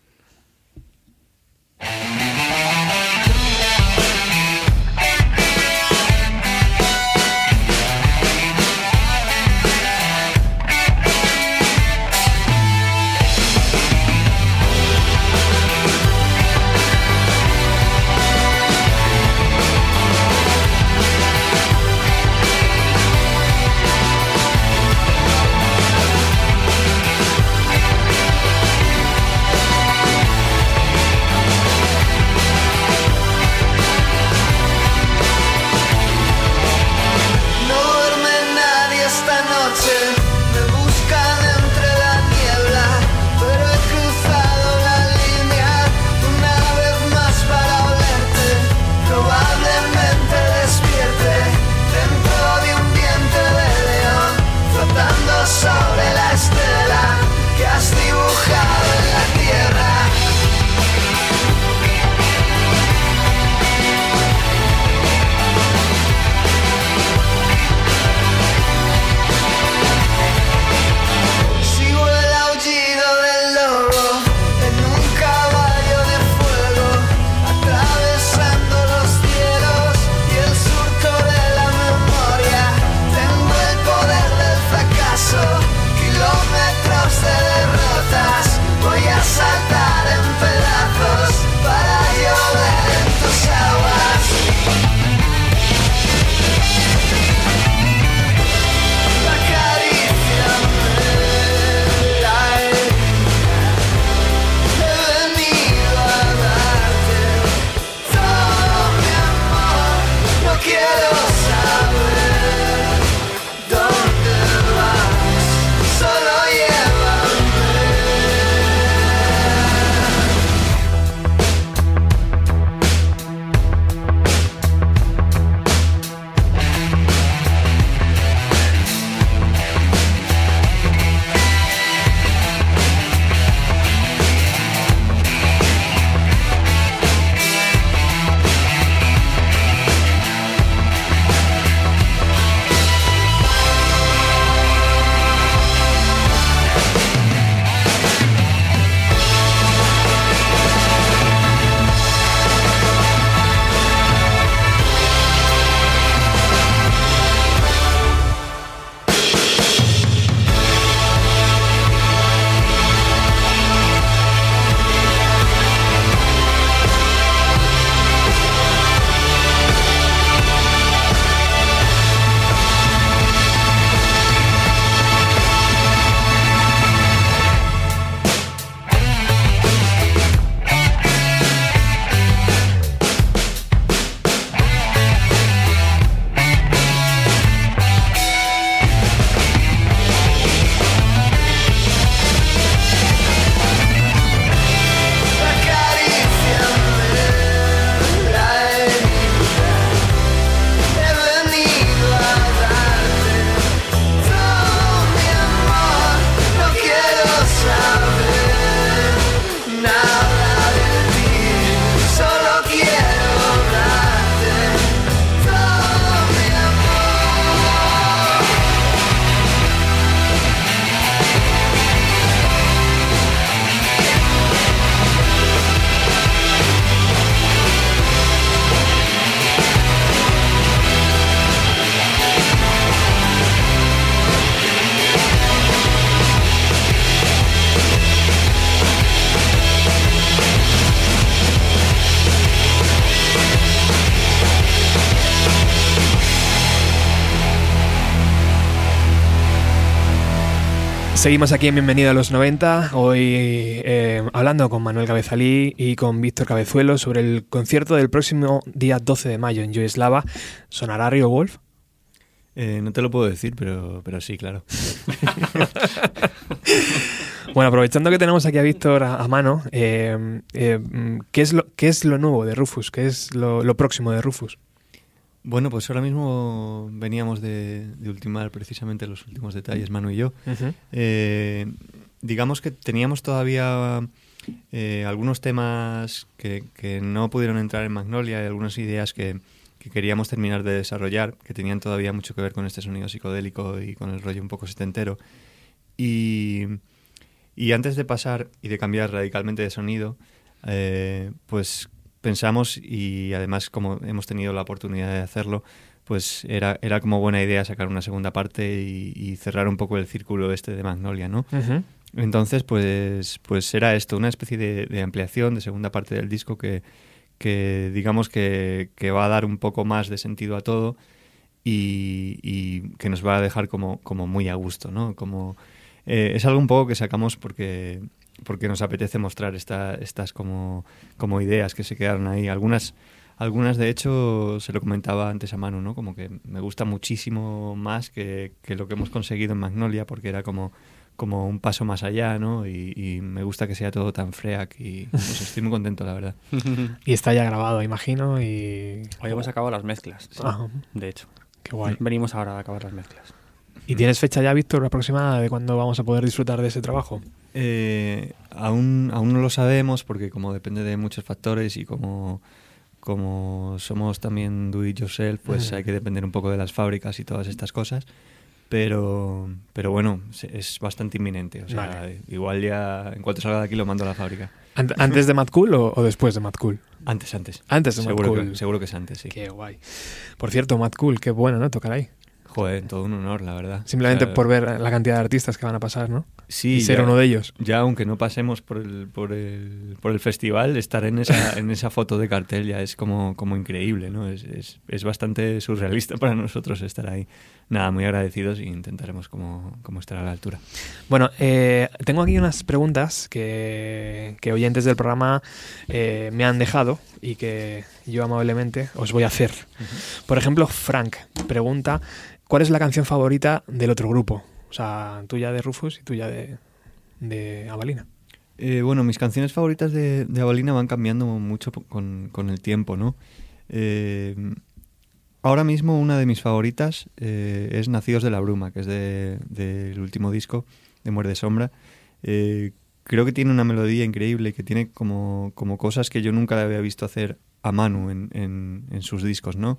Seguimos aquí en Bienvenido a los 90, hoy eh, hablando con Manuel Cabezalí y con Víctor Cabezuelo sobre el concierto del próximo día 12 de mayo en Yugoslava. ¿Sonará Rio Wolf? Eh, no te lo puedo decir, pero, pero sí, claro. bueno, aprovechando que tenemos aquí a Víctor a, mano, eh, ¿qué, es lo, ¿qué es lo nuevo de Rufus? ¿Qué es lo próximo de Rufus? Bueno, pues ahora mismo veníamos de, ultimar precisamente los últimos detalles, Manu y yo. Eh, digamos que teníamos todavía eh, algunos temas que, no pudieron entrar en Magnolia y algunas ideas que, queríamos terminar de desarrollar, que tenían todavía mucho que ver con este sonido psicodélico y con el rollo un poco setentero. Y, Y antes de pasar y de cambiar radicalmente de sonido, eh, pues pensamos y además como hemos tenido la oportunidad de hacerlo, pues era, era como buena idea sacar una segunda parte y, cerrar un poco el círculo este de Magnolia, ¿no? Entonces, pues, pues era esto, una especie de, ampliación, de segunda parte del disco que, que digamos que, que, va a dar un poco más de sentido a todo y, que nos va a dejar como, como muy a gusto, ¿no? Como, eh, es algo un poco que sacamos porque, porque nos apetece mostrar esta, estas como, como ideas que se quedaron ahí. Algunas, algunas, de hecho, se lo comentaba antes a Manu, ¿no? Como que me gusta muchísimo más que, que lo que hemos conseguido en Magnolia porque era como como un paso más allá, ¿no? Y, me gusta que sea todo tan freak y pues estoy muy contento, la verdad. y está ya grabado, imagino, y... Hoy hemos acabado las mezclas, de hecho. Qué guay. Venimos ahora a acabar las mezclas. ¿Y tienes fecha ya, Víctor, aproximada de cuándo vamos a poder disfrutar de ese trabajo? Eh, aún, aún no lo sabemos porque como depende de muchos factores y como, como somos también do it yourself, pues hay que depender un poco de las fábricas y todas estas cosas pero, pero bueno, es bastante inminente. O sea, igual ya en cuanto salga de aquí lo mando a la fábrica. ¿Antes de Mad Cool o, después de Mad Cool? Antes, antes. Antes de seguro Cool. Que, seguro que es antes, sí. Qué guay. Por cierto, Mad Cool, qué bueno, ¿no? Tocar ahí. Joder, todo un honor, la verdad. Simplemente por ver la cantidad de artistas que van a pasar, ¿no? Sí. Y ser uno de ellos. Ya, aunque no pasemos por el, por el, por el festival, estar en esa, en esa foto de cartel ya es como, como increíble, ¿no? Es, es, es bastante surrealista para nosotros estar ahí. Nada, muy agradecidos e intentaremos como, como estar a la altura. Bueno, eh, tengo aquí unas preguntas que, que oyentes del programa eh, me han dejado y que yo amablemente os voy a hacer. Por ejemplo, Frank pregunta ¿Cuál es la canción favorita del otro grupo? O sea, tuya de Rufus y tuya de, de Avalina. Eh, bueno, mis canciones favoritas de, de, Avalina van cambiando mucho con, con el tiempo, ¿no? Eh, ahora mismo una de mis favoritas eh, es Nacidos de la Bruma, que es del de, último disco de Muerde Sombra. creo que tiene una melodía increíble que tiene como, como cosas que yo nunca le había visto hacer a Manu en, en, en sus discos, ¿no?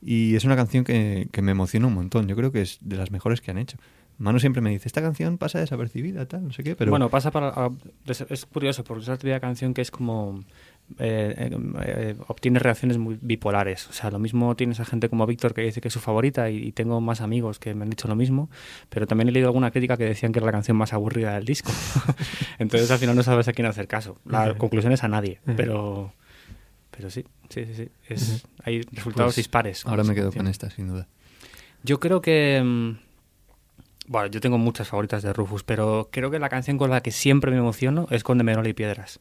Y es una canción que, me emociona un montón. Yo creo que es de las mejores que han hecho. Mano siempre me dice, esta canción pasa desapercibida, tal, no sé qué, pero... Bueno, pasa para... Es curioso, porque es una canción que es como... Eh, eh, eh, obtiene reacciones muy bipolares. O sea, lo mismo tienes a gente como Víctor que dice que es su favorita y, tengo más amigos que me han dicho lo mismo, pero también he leído alguna crítica que decían que era la canción más aburrida del disco. Entonces al final no sabes a quién hacer caso. La conclusión es a nadie, pero... Pero sí, sí, sí. Es, Hay resultados pues dispares. Ahora me quedo con esta, sin duda. Yo creo que... Bueno, yo tengo muchas favoritas de Rufus, pero creo que la canción con la que siempre me emociono es con De Menor y Piedras.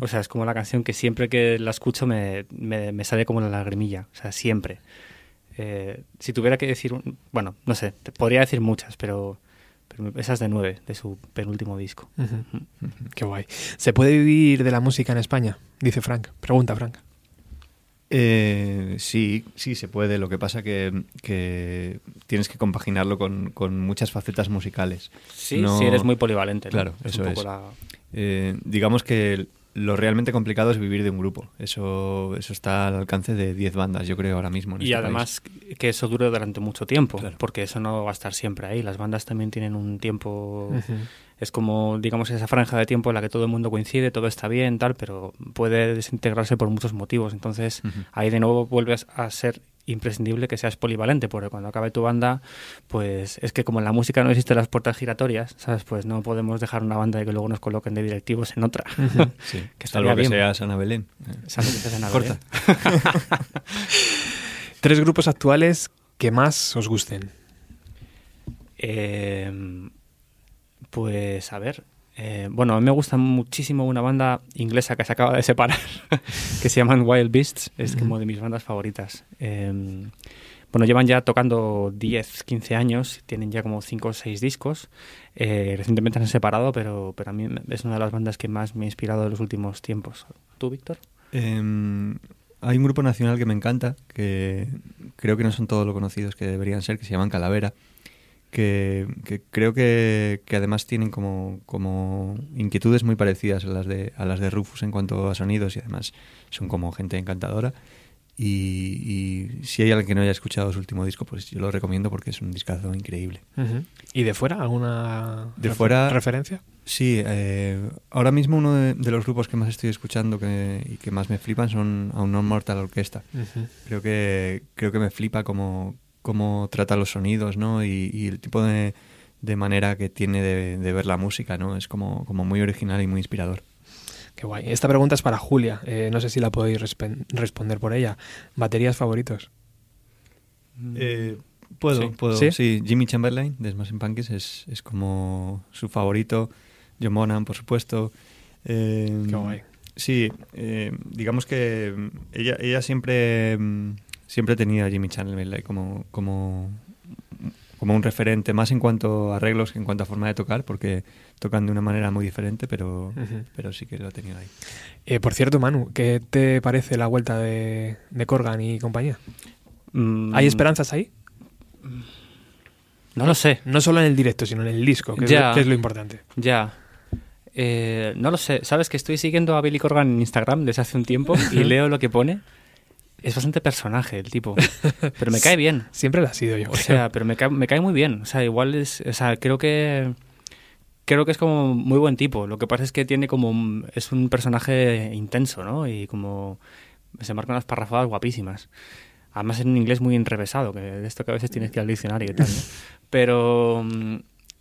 O sea, es como la canción que siempre que la escucho me, me, sale como la lagrimilla. O sea, siempre. Eh, si tuviera que decir... bueno, no sé, podría decir muchas, pero... Pero esa es de nueve, de su penúltimo disco. Qué guay. ¿Se puede vivir de la música en España? Dice Frank. Pregunta, Frank. Eh, sí, sí se puede. Lo que pasa que, que tienes que compaginarlo con, con, muchas facetas musicales. Sí, si eres muy polivalente. Claro, eso es. Eh, digamos que lo realmente complicado es vivir de un grupo. Eso, eso está al alcance de 10 bandas, yo creo, ahora mismo. y este además que eso dure durante mucho tiempo, porque eso no va a estar siempre ahí. Las bandas también tienen un tiempo es como, digamos, esa franja de tiempo en la que todo el mundo coincide, todo está bien, tal, pero puede desintegrarse por muchos motivos. Entonces, ahí de nuevo vuelves a ser imprescindible que seas polivalente, porque cuando acabe tu banda, pues es que como en la música no existen las puertas giratorias, ¿sabes? Pues no podemos dejar una banda de que luego nos coloquen de directivos en otra. sí. que Salvo que seas Ana Belén. Salvo que seas Ana Belén. Tres grupos actuales que más os gusten. Eh, pues a ver, eh, bueno, a mí me gusta muchísimo una banda inglesa que se acaba de separar, que se llaman Wild Beasts, es como de mis bandas favoritas. Em, bueno, llevan ya tocando 10, 15 años, tienen ya como 5 o 6 discos. Eh, recientemente se han separado, pero, pero a mí es una de las bandas que más me ha inspirado en los últimos tiempos. ¿Tú, Víctor? Em, hay un grupo nacional que me encanta, que creo que no son todos lo conocidos que deberían ser, que se llaman Calavera que, creo que, además tienen como, como inquietudes muy parecidas a las, de, a las de Rufus en cuanto a sonidos y además son como gente encantadora. Y, si hay alguien que no haya escuchado su último disco, pues yo lo recomiendo porque es un discazo increíble. ¿Y de fuera alguna de fuera, referencia? Sí, eh, ahora mismo uno de, de los grupos que más estoy escuchando que, y que más me flipan son a un Non Mortal Orquesta. Creo que creo que me flipa cómo, cómo trata los sonidos, ¿no? Y, y el tipo de, de manera que tiene de, de ver la música, ¿no? Es como, como muy original y muy inspirador. Qué guay. Esta pregunta es para Julia. Eh, no sé si la podéis responder por ella. ¿Baterías favoritos? Eh, puedo, Sí. puedo. ¿Sí? ¿Sí? Jimmy Chamberlain de Smashing Pumpkins es, es como su favorito. John Bonham, por supuesto. Eh, Qué guay. Sí, eh, digamos que mm, ella, ella siempre, siempre tenía a Jimmy Chamberlain como, como, como un referente, más en cuanto a arreglos que en cuanto a forma de tocar, porque tocan de una manera muy diferente, pero, pero sí que lo ha tenido ahí. Eh, por cierto, Manu, ¿qué te parece la vuelta de, de Corgan y compañía? Mm, ¿Hay esperanzas ahí? No lo sé. No solo en el directo, sino en el disco, que, es, Ya. lo, que es lo importante. Ya. Eh, no lo sé. Sabes que estoy siguiendo a Billy Corgan en Instagram desde hace un tiempo y leo lo que pone. Es bastante personaje el tipo. Pero me cae bien. Siempre lo ha sido, yo O creo. sea, pero me cae, me cae muy bien. O sea, igual es. O sea, creo que. Creo que es como muy buen tipo. Lo que pasa es que tiene como. un- Es un personaje intenso, ¿no? Y como. Se marcan unas parrafadas guapísimas. Además en un inglés muy enrevesado, que de esto que a veces tienes que ir al diccionario y tal. ¿no? Pero. mm,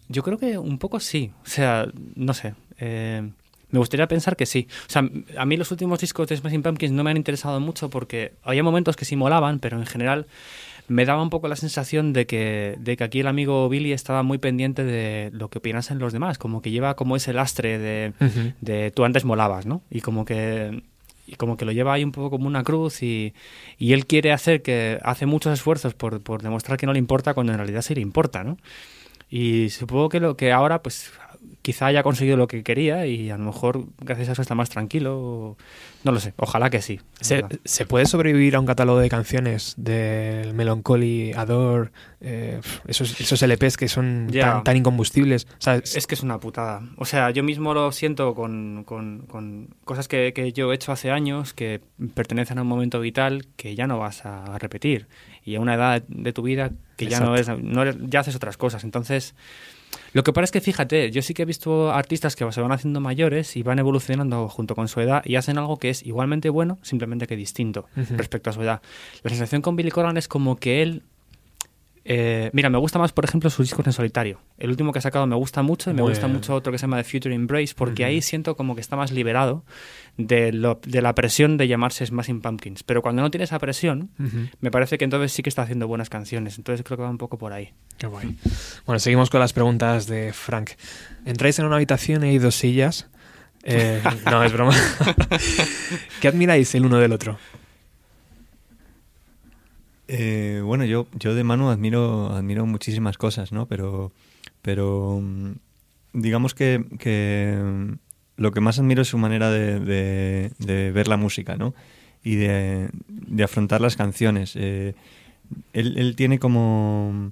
Yo creo que un poco sí. O sea, no sé. eh, me gustaría pensar que sí. O sea, a mí los últimos discos de Smashing Pumpkins no me han interesado mucho porque había momentos que sí molaban, pero en general me daba un poco la sensación de que, de que aquí el amigo Billy estaba muy pendiente de lo que opinasen los demás, como que lleva como ese lastre de, Ujú. de tú antes molabas, ¿no? Y como que y como que lo lleva ahí un poco como una cruz y, y él quiere hacer que hace muchos esfuerzos por, por demostrar que no le importa cuando en realidad sí le importa, ¿no? Y supongo que lo que ahora pues quizá haya conseguido lo que quería y a lo mejor gracias a eso está más tranquilo, o- no lo sé, ojalá que sí. ¿Se, puede sobrevivir a un catálogo de canciones del Melancholy, Adore, eh, esos, esos LPs que son tan, tan incombustibles? O sea, Es que es una putada. O sea, yo mismo lo siento con, con- con cosas que, que yo he hecho hace años que pertenecen a un momento vital que ya no vas a repetir. Y a una edad de tu vida que ya no es, no eres- ya haces otras cosas. Entonces, lo que pasa es que fíjate, yo sí que he visto artistas que se van haciendo mayores y van evolucionando junto con su edad y hacen algo que es igualmente bueno, simplemente que distinto respecto a su edad. La sensación con Billy Corgan es como que él eh, mira, me gusta más, por ejemplo, sus discos en solitario. El último que ha sacado me gusta mucho y me Muy gusta bien. mucho otro que se llama The Future Embrace, porque ahí siento como que está más liberado de, lo- de la presión de llamarse Smashing Pumpkins. Pero cuando no tiene esa presión, me parece que entonces sí que está haciendo buenas canciones. Entonces creo que va un poco por ahí. Qué guay. Bueno, seguimos con las preguntas de Frank. Entráis en una habitación y hay dos sillas. Eh, no, es broma. ¿Qué admiráis el uno del otro? Eh, bueno, yo, yo de Manu admiro, admiro muchísimas cosas, ¿no? Pero, pero mm, digamos que, que lo que más admiro es su manera de, de- ver la música, ¿no? Y de, de afrontar las canciones. Eh, él, él tiene como,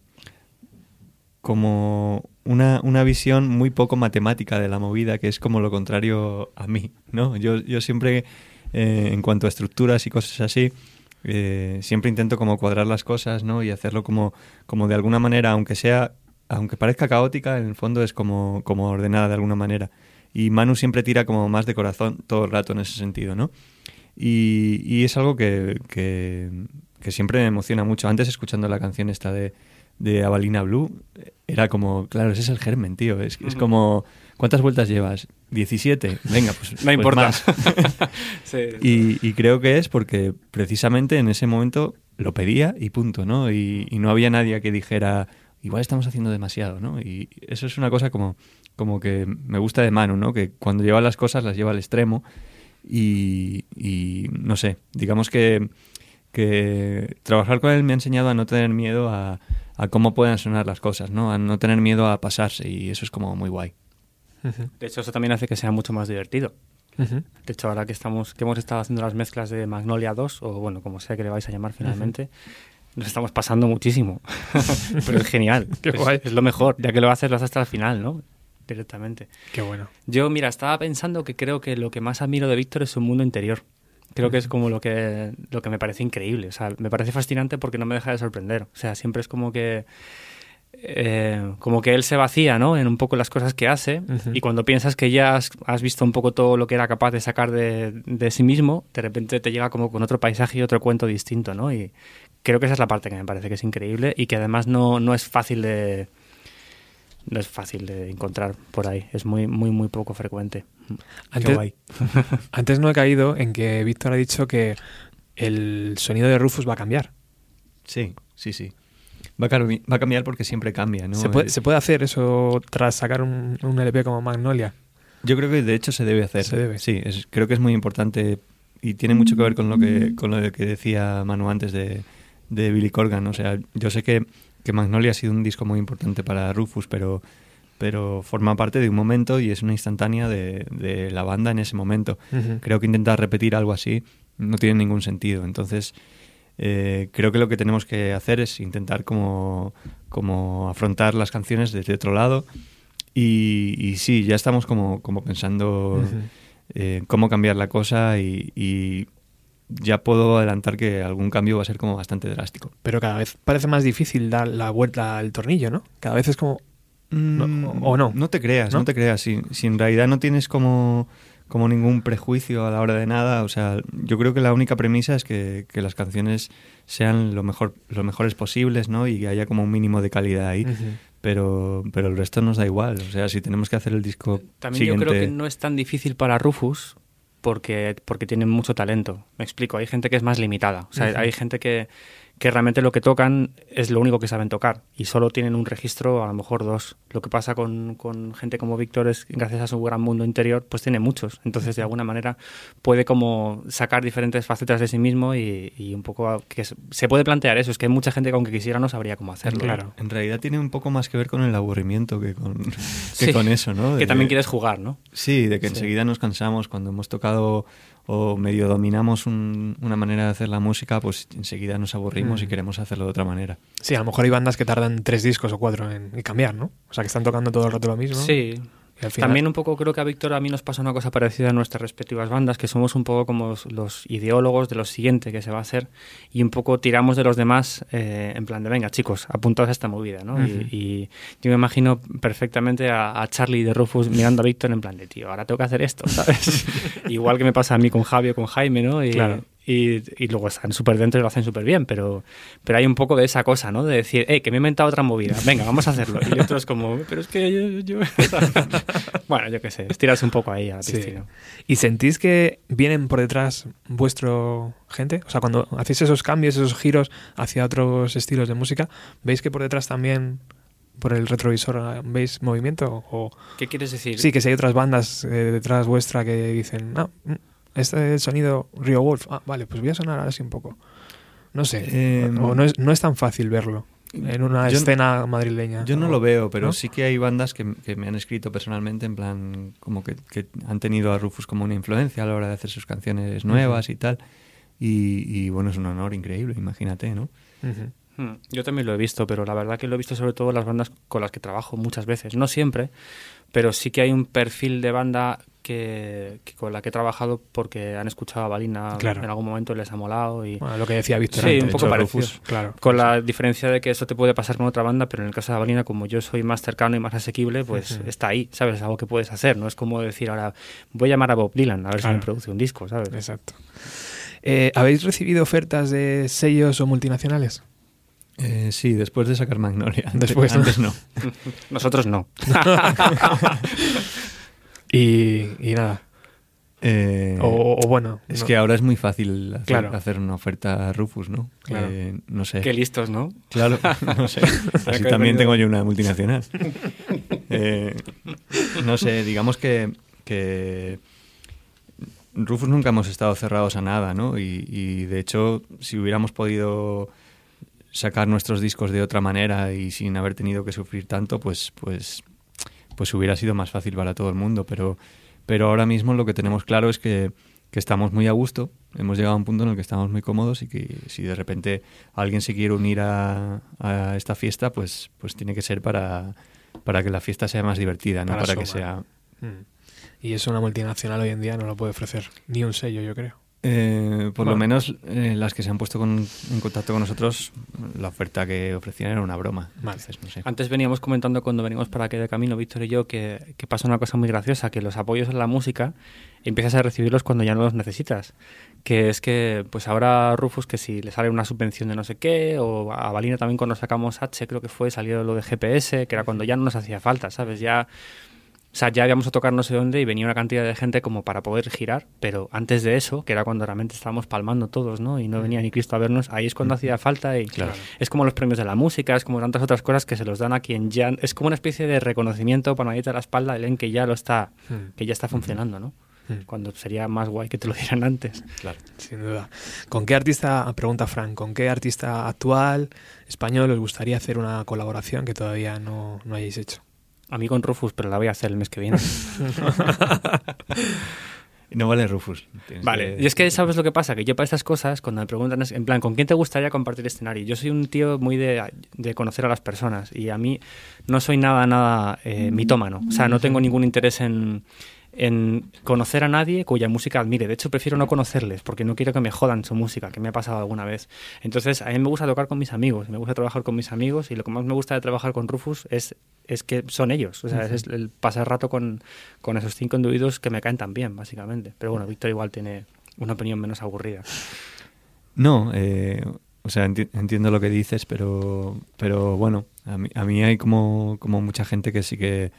como una, una visión muy poco matemática de la movida, que es como lo contrario a mí, ¿no? Yo, yo siempre, eh, en cuanto a estructuras y cosas así, eh, siempre intento como cuadrar las cosas, ¿no? Y hacerlo como, como de alguna manera, aunque sea, aunque parezca caótica, en el fondo es como, como ordenada de alguna manera. Y Manu siempre tira como más de corazón todo el rato en ese sentido, ¿no? Y, y es algo que, que, que siempre me emociona mucho. Antes escuchando la canción esta de, de Avalina Blue, era como, claro, ese es el germen, tío. Es, como, ¿cuántas vueltas llevas? 17. Venga, pues, No pues importa. más. Sí. Y, y creo que es porque precisamente en ese momento lo pedía y punto, ¿no? Y, y no había nadie que dijera, igual estamos haciendo demasiado, ¿no? Y eso es una cosa como, como que me gusta de Manu, ¿no? Que cuando lleva las cosas las lleva al extremo y, y no sé, digamos que, que trabajar con él me ha enseñado a no tener miedo a, a cómo puedan sonar las cosas, ¿no? A no tener miedo a pasarse y eso es como muy guay. De hecho, eso también hace que sea mucho más divertido. De hecho, ahora que estamos, que hemos estado haciendo las mezclas de Magnolia 2, o bueno, como sea que le vais a llamar finalmente, nos estamos pasando muchísimo. Pero es genial. Qué es, guay. es lo mejor. Ya que lo haces, lo haces hasta el final, ¿no? Directamente. Qué bueno. Yo, mira, estaba pensando que creo que lo que más admiro de Víctor es su mundo interior. Creo que es como lo que, lo que me parece increíble. O sea, me parece fascinante porque no me deja de sorprender. O sea, siempre es como que eh, como que él se vacía, ¿no? En un poco las cosas que hace y cuando piensas que ya has, has visto un poco todo lo que era capaz de sacar de, de sí mismo, de repente te llega como con otro paisaje y otro cuento distinto, ¿no? Y creo que esa es la parte que me parece que es increíble y que además no, no es fácil de no es fácil de encontrar por ahí, es muy muy muy poco frecuente. Antes, antes no he caído en que Víctor ha dicho que el sonido de Rufus va a cambiar. Sí, sí, sí. Va a, va a cambiar porque siempre cambia, ¿no? ¿Se, puede, Eh, se puede hacer eso tras sacar un, un LP como Magnolia? Yo creo que de hecho se debe hacer. Se debe. Sí, es- creo que es muy importante y tiene mucho que ver con lo que, con lo que decía Manu antes de, de Billy Corgan. O sea, yo sé que, que Magnolia ha sido un disco muy importante para Rufus, pero, pero forma parte de un momento y es una instantánea de, de la banda en ese momento. Creo que intentar repetir algo así no tiene ningún sentido. Entonces, eh, creo que lo que tenemos que hacer es intentar como, como afrontar las canciones desde otro lado. Y, y sí, ya estamos como, como pensando eh, cómo cambiar la cosa y, y ya puedo adelantar que algún cambio va a ser como bastante drástico. Pero cada vez parece más difícil dar la vuelta al tornillo, ¿no? Cada vez es como... No, Mm, o no. No te creas, ¿No? no, te creas. Si, si en realidad no tienes como, como ningún prejuicio a la hora de nada, o sea, yo creo que la única premisa es que, que las canciones sean lo mejor, lo mejores posibles, ¿no? Y que haya como un mínimo de calidad ahí. Pero, pero el resto nos da igual. O sea, si tenemos que hacer el disco También siguiente... yo creo que no es tan difícil para Rufus porque, porque tienen mucho talento. Me explico, hay gente que es más limitada. O sea, hay gente que, que realmente lo que tocan es lo único que saben tocar y solo tienen un registro, a lo mejor dos. Lo que pasa con, con gente como Víctor es que gracias a su gran mundo interior, pues tiene muchos. Entonces, de alguna manera, puede como sacar diferentes facetas de sí mismo y, y un poco que se puede plantear eso. Es que hay mucha gente que aunque quisiera no sabría cómo hacerlo. Claro. En realidad tiene un poco más que ver con el aburrimiento que con, que Sí. con eso, ¿no? Que también quieres jugar, ¿no? Sí, de que Sí. enseguida nos cansamos cuando hemos tocado o medio dominamos un- una manera de hacer la música, pues enseguida nos aburrimos Mm. y queremos hacerlo de otra manera. Sí, a lo mejor hay bandas que tardan tres discos o cuatro en, en cambiar, ¿no? O sea, que están tocando todo el rato lo mismo. Sí, final- También un poco creo que a Víctor a mí nos pasa una cosa parecida a nuestras respectivas bandas, que somos un poco como los, ideólogos de lo siguiente que se va a hacer y un poco tiramos de los demás eh, en plan de, venga chicos, apuntaos a esta movida, ¿no? Ujú. y, y yo me imagino perfectamente a, a Charlie de Rufus mirando a Víctor en plan de, tío, ahora tengo que hacer esto, ¿sabes? Igual que me pasa a mí con Javi o con Jaime, ¿no? Y, Claro. Y, y luego están súper dentro y lo hacen súper bien, pero, pero hay un poco de esa cosa, ¿no? De decir, eh, que me he inventado otra movida, venga, vamos a hacerlo. Y otros como, pero es que yo... yo- bueno, yo qué sé, estirarse un poco ahí a la Sí. piscina. ¿Y sentís que vienen por detrás vuestro gente? O sea, cuando hacéis esos cambios, esos giros hacia otros estilos de música, ¿veis que por detrás también, por el retrovisor, veis movimiento? O, ¿Qué quieres decir? sí, que si hay otras bandas eh, detrás vuestra que dicen, no, mm, este es el sonido Rio Wolf. Ah, vale, pues voy a sonar así un poco. No sé. Eh, o no es, no es tan fácil verlo en una Yo- escena madrileña. Yo no O- lo veo, pero ¿no? sí que hay bandas que, que me han escrito personalmente en plan como que, que han tenido a Rufus como una influencia a la hora de hacer sus canciones nuevas y tal. Y, y, bueno, es un honor increíble, imagínate, ¿no? Hmm, Yo también lo he visto, pero la verdad que lo he visto sobre todo en las bandas con las que trabajo muchas veces. No siempre, pero sí que hay un perfil de banda que, que con la que he trabajado porque han escuchado a Balina Claro. en algún momento y les ha molado. Y, Bueno, lo que decía Víctor Sí, antes. un poco parecido. Rufus, Claro. Con la diferencia de que eso te puede pasar con otra banda, pero en el caso de Balina, como yo soy más cercano y más asequible, pues está ahí, ¿sabes? Es algo que puedes hacer, no es como decir ahora, voy a llamar a Bob Dylan a ver Claro. si me produce un disco, ¿sabes? Exacto. Eh, ¿Habéis recibido ofertas de sellos o multinacionales? Eh, sí, después de sacar Magnolia. Antes- Después, ¿no? Antes no. Nosotros no. Y, y nada. Eh, O, o bueno. es no. que ahora es muy fácil hacer, Claro. hacer una oferta a Rufus, ¿no? Claro. Eh, no sé. Qué listos, ¿no? Claro, no sé. Así también tengo yo una multinacional. Eh, no sé, digamos que, que Rufus nunca hemos estado cerrados a nada, ¿no? Y, y, de hecho, si hubiéramos podido sacar nuestros discos de otra manera y sin haber tenido que sufrir tanto, pues, pues, pues hubiera sido más fácil para todo el mundo. Pero, pero ahora mismo lo que tenemos claro es que, que estamos muy a gusto, hemos llegado a un punto en el que estamos muy cómodos y que si de repente alguien se quiere unir a, a esta fiesta, pues, pues tiene que ser para, para que la fiesta sea más divertida, no Para para, que sea... Mm. Y eso una multinacional hoy en día no lo puede ofrecer. Ni un sello, yo creo. Eh, por lo menos eh, las que se han puesto con- en contacto con nosotros, la oferta que ofrecían era una broma. Entonces, no sé. Antes veníamos comentando cuando venimos para aquí de camino, Víctor y yo, que, que pasa una cosa muy graciosa, que los apoyos en la música empiezas a recibirlos cuando ya no los necesitas. Que es que, pues ahora Rufus, que si le sale una subvención de no sé qué, o a Valina también cuando sacamos H, creo que fue, salió lo de GPS, que era cuando ya no nos hacía falta, ¿sabes? Ya... O sea, ya íbamos a tocar no sé dónde y venía una cantidad de gente como para poder girar, pero antes de eso, que era cuando realmente estábamos palmando todos, ¿no? Y no venía ni Cristo a vernos, ahí es cuando hacía falta y es como los premios de la música, es como tantas otras cosas que se los dan a quien ya... Es como una especie de reconocimiento, palmadita a la espalda, el en que ya lo está, que ya está funcionando, ¿no? Cuando sería más guay que te lo dieran antes. Sin duda. ¿Con qué artista, pregunta Frank, con qué artista actual, español, os gustaría hacer una colaboración que todavía no, no hayáis hecho? A mí con Rufus, pero la voy a hacer el mes que viene. No vale Rufus. Tienes Vale, y es que sabes lo que pasa, que yo para estas cosas, cuando me preguntan, es, en plan, ¿con quién te gustaría compartir escenario? Yo soy un tío muy de, de conocer a las personas y a mí no soy nada, nada eh, mitómano. O sea, no tengo ningún interés en, en conocer a nadie cuya música admire. De hecho, prefiero no conocerles porque no quiero que me jodan su música, que me ha pasado alguna vez. Entonces, a mí me gusta tocar con mis amigos, me gusta trabajar con mis amigos y lo que más me gusta de trabajar con Rufus es, es que son ellos. O sea, es el pasar rato con, con esos cinco individuos que me caen tan bien, básicamente. Pero bueno, Víctor igual tiene una opinión menos aburrida. No, eh, o sea, enti- entiendo lo que dices, pero, pero bueno, a mí, a mí hay como, como mucha gente que sí que,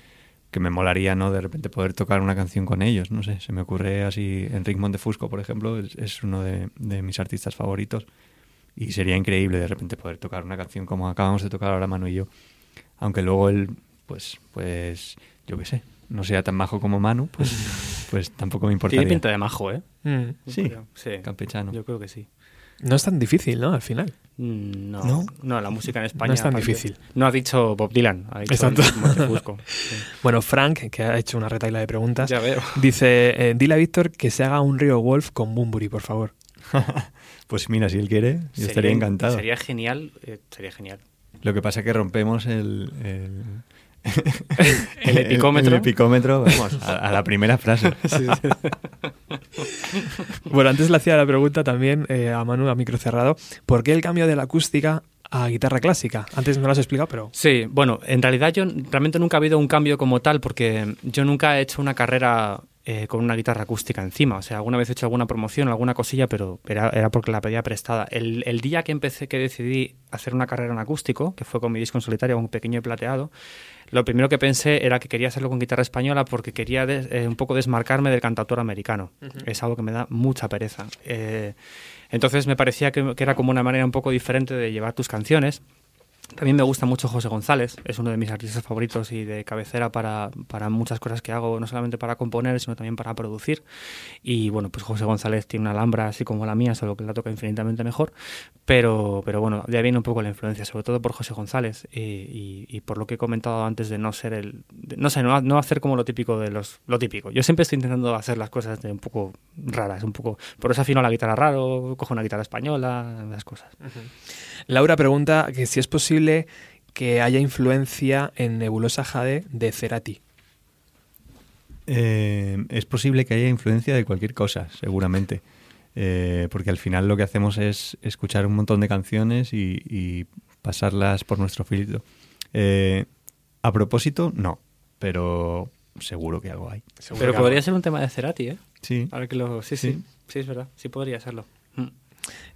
que me molaría, ¿no? De repente poder tocar una canción con ellos, no sé, se me ocurre así, Enric Montefusco, por ejemplo, es, es uno de, de mis artistas favoritos y sería increíble de repente poder tocar una canción como acabamos de tocar ahora Manu y yo, aunque luego él, pues, pues, yo qué sé, no sea tan majo como Manu, pues, pues tampoco me importaría. Tiene pinta de majo, ¿eh? Mm. Sí, sí. campechano. Yo creo que sí. No es tan difícil, ¿no? Al final. Mm, No, ¿No? no, la música en España. No es tan aparte- difícil. No ha dicho Bob Dylan, ha dicho Exacto. Montefusco. Sí. Bueno, Frank, que ha hecho una retaila de preguntas, Ya veo. dice, eh, dile a Víctor que se haga un Río Wolf con Bumburi, por favor. Pues mira, si él quiere, yo Sería- estaría encantado. Sería genial, eh, sería genial. Lo que pasa es que rompemos el... El, El epicómetro. El, epicómetro, vamos, a, a la primera frase. Bueno, antes le hacía la pregunta también eh, a Manu a micro cerrado, ¿por qué el cambio de la acústica a guitarra clásica? Antes no lo has explicado, pero... Sí, bueno, en realidad yo realmente nunca ha habido un cambio como tal porque yo nunca he hecho una carrera eh, con una guitarra acústica encima. O sea, alguna vez he hecho alguna promoción, alguna cosilla, pero era, era porque la pedía prestada. El, el día que empecé, que decidí hacer una carrera en acústico, que fue con mi disco en solitario, un pequeño y plateado, lo primero que pensé era que quería hacerlo con guitarra española porque quería des- eh, un poco desmarcarme del cantautor americano. Es algo que me da mucha pereza. Eh, entonces me parecía que, que era como una manera un poco diferente de llevar tus canciones. También me gusta mucho José González, es uno de mis artistas favoritos y de cabecera para, para muchas cosas que hago, no solamente para componer, sino también para producir. Y bueno, pues José González tiene una alhambra así como la mía, solo que la toca infinitamente mejor. Pero, pero bueno, ahí viene un poco la influencia, sobre todo por José González y, y- y por lo que he comentado antes de no ser el. de- no sé, no, no hacer como lo típico de los. Lo típico. Yo siempre estoy intentando hacer las cosas de un poco raras, un poco. Por eso afino la guitarra raro, cojo una guitarra española, las cosas. Laura pregunta que si es posible que haya influencia en Nebulosa Jade de Cerati. Eh, es posible que haya influencia de cualquier cosa, seguramente. Eh, porque al final lo que hacemos es escuchar un montón de canciones y, y pasarlas por nuestro filtro. Eh, a propósito, no, pero seguro que algo hay. Seguro Pero podría algo. ser un tema de Cerati, ¿eh? Sí. Ahora que lo... Sí, sí, Sí. sí, es verdad. Sí podría serlo.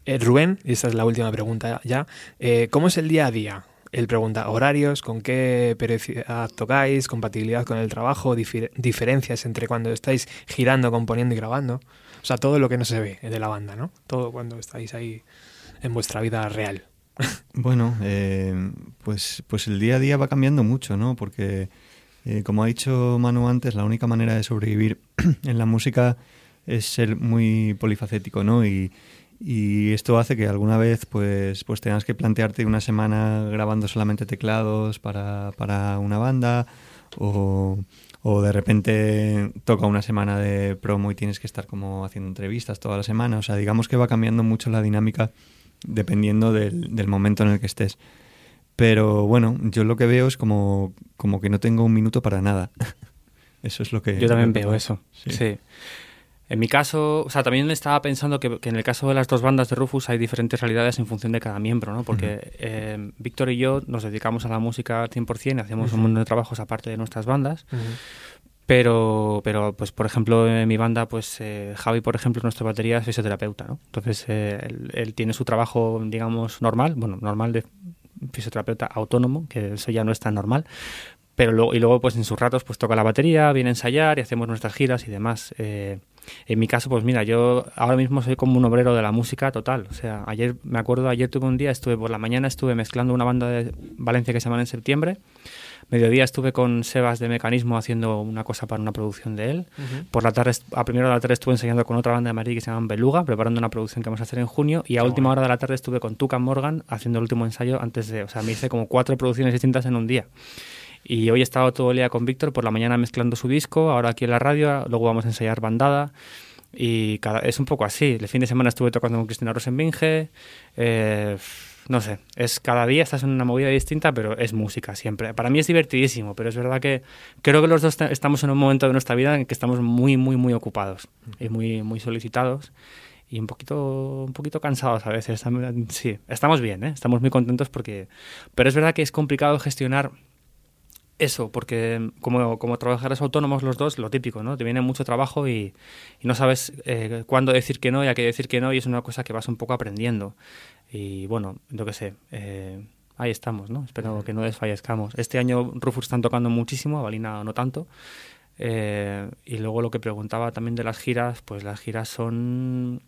Eh, Rubén, y esta es la última pregunta ya, eh, ¿cómo es el día a día? Él pregunta horarios, con qué periodicidad tocáis, compatibilidad con el trabajo, difer- diferencias entre cuando estáis girando, componiendo y grabando. O sea, todo lo que no se ve de la banda, ¿no? Todo cuando estáis ahí en vuestra vida real. Bueno, eh, pues, pues el día a día va cambiando mucho, ¿no? Porque, eh, como ha dicho Manu antes, la única manera de sobrevivir en la música es ser muy polifacético, ¿no? Y esto hace que alguna vez pues, pues tengas que plantearte una semana grabando solamente teclados para, para una banda o, o de repente toca una semana de promo y tienes que estar como haciendo entrevistas toda la semana. O sea, digamos que va cambiando mucho la dinámica dependiendo del, del momento en el que estés. Pero bueno, yo lo que veo es como, como que no tengo un minuto para nada. Eso es lo que... Yo también veo eso. Sí. En mi caso, o sea, también estaba pensando que, que en el caso de las dos bandas de Rufus hay diferentes realidades en función de cada miembro, ¿no? Porque eh, Víctor y yo nos dedicamos a la música al 100% y hacemos un montón de trabajos aparte de nuestras bandas. Pero, pero, pues, por ejemplo, en mi banda, pues, eh, Javi, por ejemplo, nuestro batería es fisioterapeuta, ¿no? Entonces, eh, él, él tiene su trabajo, digamos, normal, bueno, normal de fisioterapeuta autónomo, que eso ya no es tan normal, pero luego, y luego, pues, en sus ratos, pues, toca la batería, viene a ensayar y hacemos nuestras giras y demás. Eh, en mi caso, pues mira, yo ahora mismo soy como un obrero de la música total. O sea, ayer, me acuerdo, ayer tuve un día, estuve por la mañana, estuve mezclando una banda de Valencia que se llama En Septiembre. Mediodía estuve con Sebas de Mecanismo haciendo una cosa para una producción de él. Por la tarde, a primera hora de la tarde estuve enseñando con otra banda de Madrid que se llama Beluga, preparando una producción que vamos a hacer en junio. Y a última hora de la tarde estuve con Tuca Morgan haciendo el último ensayo antes de. O sea, me hice como cuatro producciones distintas en un día. Y hoy he estado todo el día con Víctor, por la mañana mezclando su disco, ahora aquí en la radio, luego vamos a ensayar bandada. Y cada, es un poco así. El fin de semana estuve tocando con Cristina Rosenbinge. Eh, no sé, es cada día estás en una movida distinta, pero es música siempre. Para mí es divertidísimo, pero es verdad que creo que los dos estamos en un momento de nuestra vida en que estamos muy, muy, muy ocupados y muy, muy solicitados y un poquito, un poquito cansados a veces. Sí, estamos bien, ¿eh? estamos muy contentos porque... Pero es verdad que es complicado gestionar eso, porque como, como trabajadores autónomos los dos, lo típico, ¿no? Te viene mucho trabajo y, no sabes eh, cuándo decir que no y a qué decir que no y es una cosa que vas un poco aprendiendo. Y bueno, lo que sé, eh, ahí estamos, ¿no? Espero que no desfallezcamos. Este año Rufus están tocando muchísimo, Valina no tanto. Eh, y luego lo que preguntaba también de las giras, pues las giras son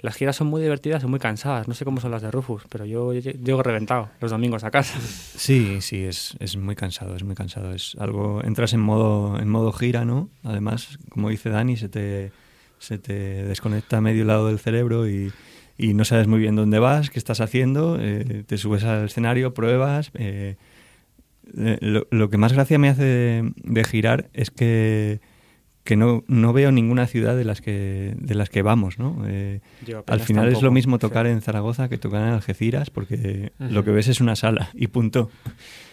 las giras son muy divertidas y muy cansadas. No sé cómo son las de Rufus, pero yo llego reventado los domingos a casa. Sí, sí, es, es muy cansado, es muy cansado. Es algo, entras en modo, en modo gira, ¿no? Además, como dice Dani, se te, se te desconecta medio lado del cerebro y, y no sabes muy bien dónde vas, qué estás haciendo, eh, te subes al escenario, pruebas. Eh, eh, lo, que más gracia me hace de girar es que que no, no veo ninguna ciudad de las que de las que vamos, ¿no? Eh, al final tampoco, es lo mismo tocar sí. en Zaragoza que tocar en Algeciras, porque uh -huh. lo que ves es una sala y punto.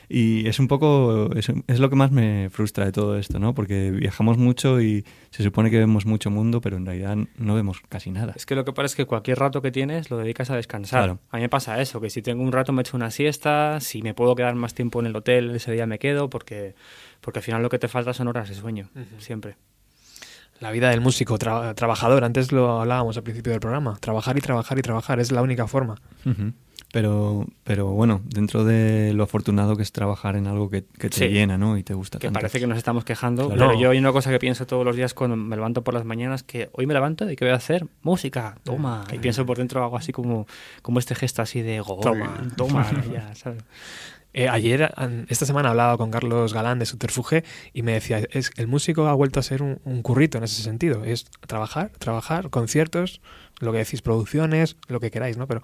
Y es un poco, es, es, lo que más me frustra de todo esto, ¿no? Porque viajamos mucho y se supone que vemos mucho mundo, pero en realidad no vemos casi nada. Es que lo que pasa es que cualquier rato que tienes lo dedicas a descansar. Claro. A mí me pasa eso, que si tengo un rato me echo una siesta, si me puedo quedar más tiempo en el hotel, ese día me quedo, porque, porque al final lo que te falta son horas de sueño, uh -huh. siempre la vida del músico tra trabajador. Antes lo hablábamos al principio del programa. Trabajar y trabajar y trabajar es la única forma. Uh -huh. Pero, pero bueno, dentro de lo afortunado que es trabajar en algo que, que te sí. llena, ¿no? Y te gusta que tanto. parece que nos estamos quejando, claro. pero yo hay una cosa que pienso todos los días cuando me levanto por las mañanas, que hoy me levanto y ¿qué voy a hacer? Música, toma. Y pienso por dentro algo así como, como este gesto así de gol, toma, toma, ya, ¿sabes? Eh, ayer, esta semana, hablaba con Carlos Galán de Subterfuge y me decía, es el músico ha vuelto a ser un, un, currito en ese sentido. Es trabajar, trabajar, conciertos, lo que decís, producciones, lo que queráis, ¿no? Pero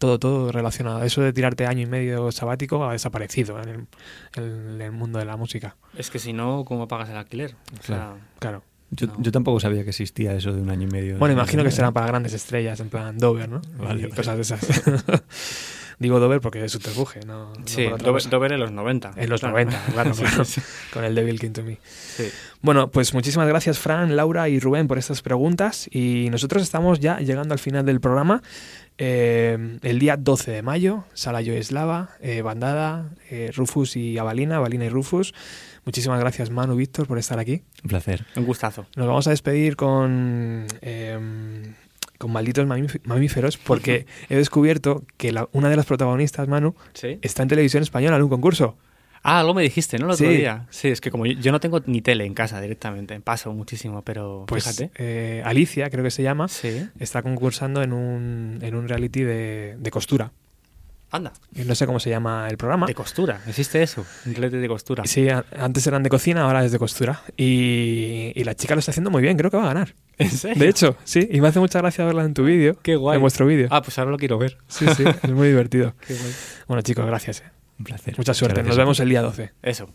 todo, todo relacionado. Eso de tirarte año y medio sabático ha desaparecido en el, en el mundo de la música. Es que si no, ¿cómo pagas el alquiler? O sea, claro. Yo, no. yo, tampoco sabía que existía eso de un año y medio. Bueno, imagino que serán para grandes estrellas, en plan Dover, ¿no? Vale, y cosas de esas. Digo Dover porque es subterfuge, ¿no? Sí, no Dover, Dover, en los 90. En los claro. 90, claro, claro sí. con el Devil King to Me. Sí. Bueno, pues muchísimas gracias Fran, Laura y Rubén por estas preguntas y nosotros estamos ya llegando al final del programa. Eh, el día 12 de mayo, Sala Yoeslava, eh, Bandada, eh, Rufus y Avalina, Avalina y Rufus. Muchísimas gracias Manu, Víctor, por estar aquí. Un placer. Un gustazo. Nos vamos a despedir con eh, con malditos mamíferos porque he descubierto que la, una de las protagonistas, Manu, ¿Sí? está en televisión española en un concurso. Ah, algo me dijiste, ¿no? El otro sí. día. Sí, es que como yo, yo, no tengo ni tele en casa directamente, paso muchísimo, pero pues, fíjate. Eh, Alicia, creo que se llama, sí. está concursando en un, en un reality de, de costura. Anda. Y no sé cómo se llama el programa. De costura, existe eso, reality de costura. Sí, antes eran de cocina, ahora es de costura. Y, y, la chica lo está haciendo muy bien, creo que va a ganar. ¿En serio? De hecho, sí, y me hace mucha gracia verla en tu vídeo. Qué guay. En vuestro vídeo. Ah, pues ahora lo quiero ver. Sí, sí, es muy divertido. Qué guay. Bueno, chicos, gracias. Eh. Un placer. Mucha suerte. Nos vemos el día 12. Eso.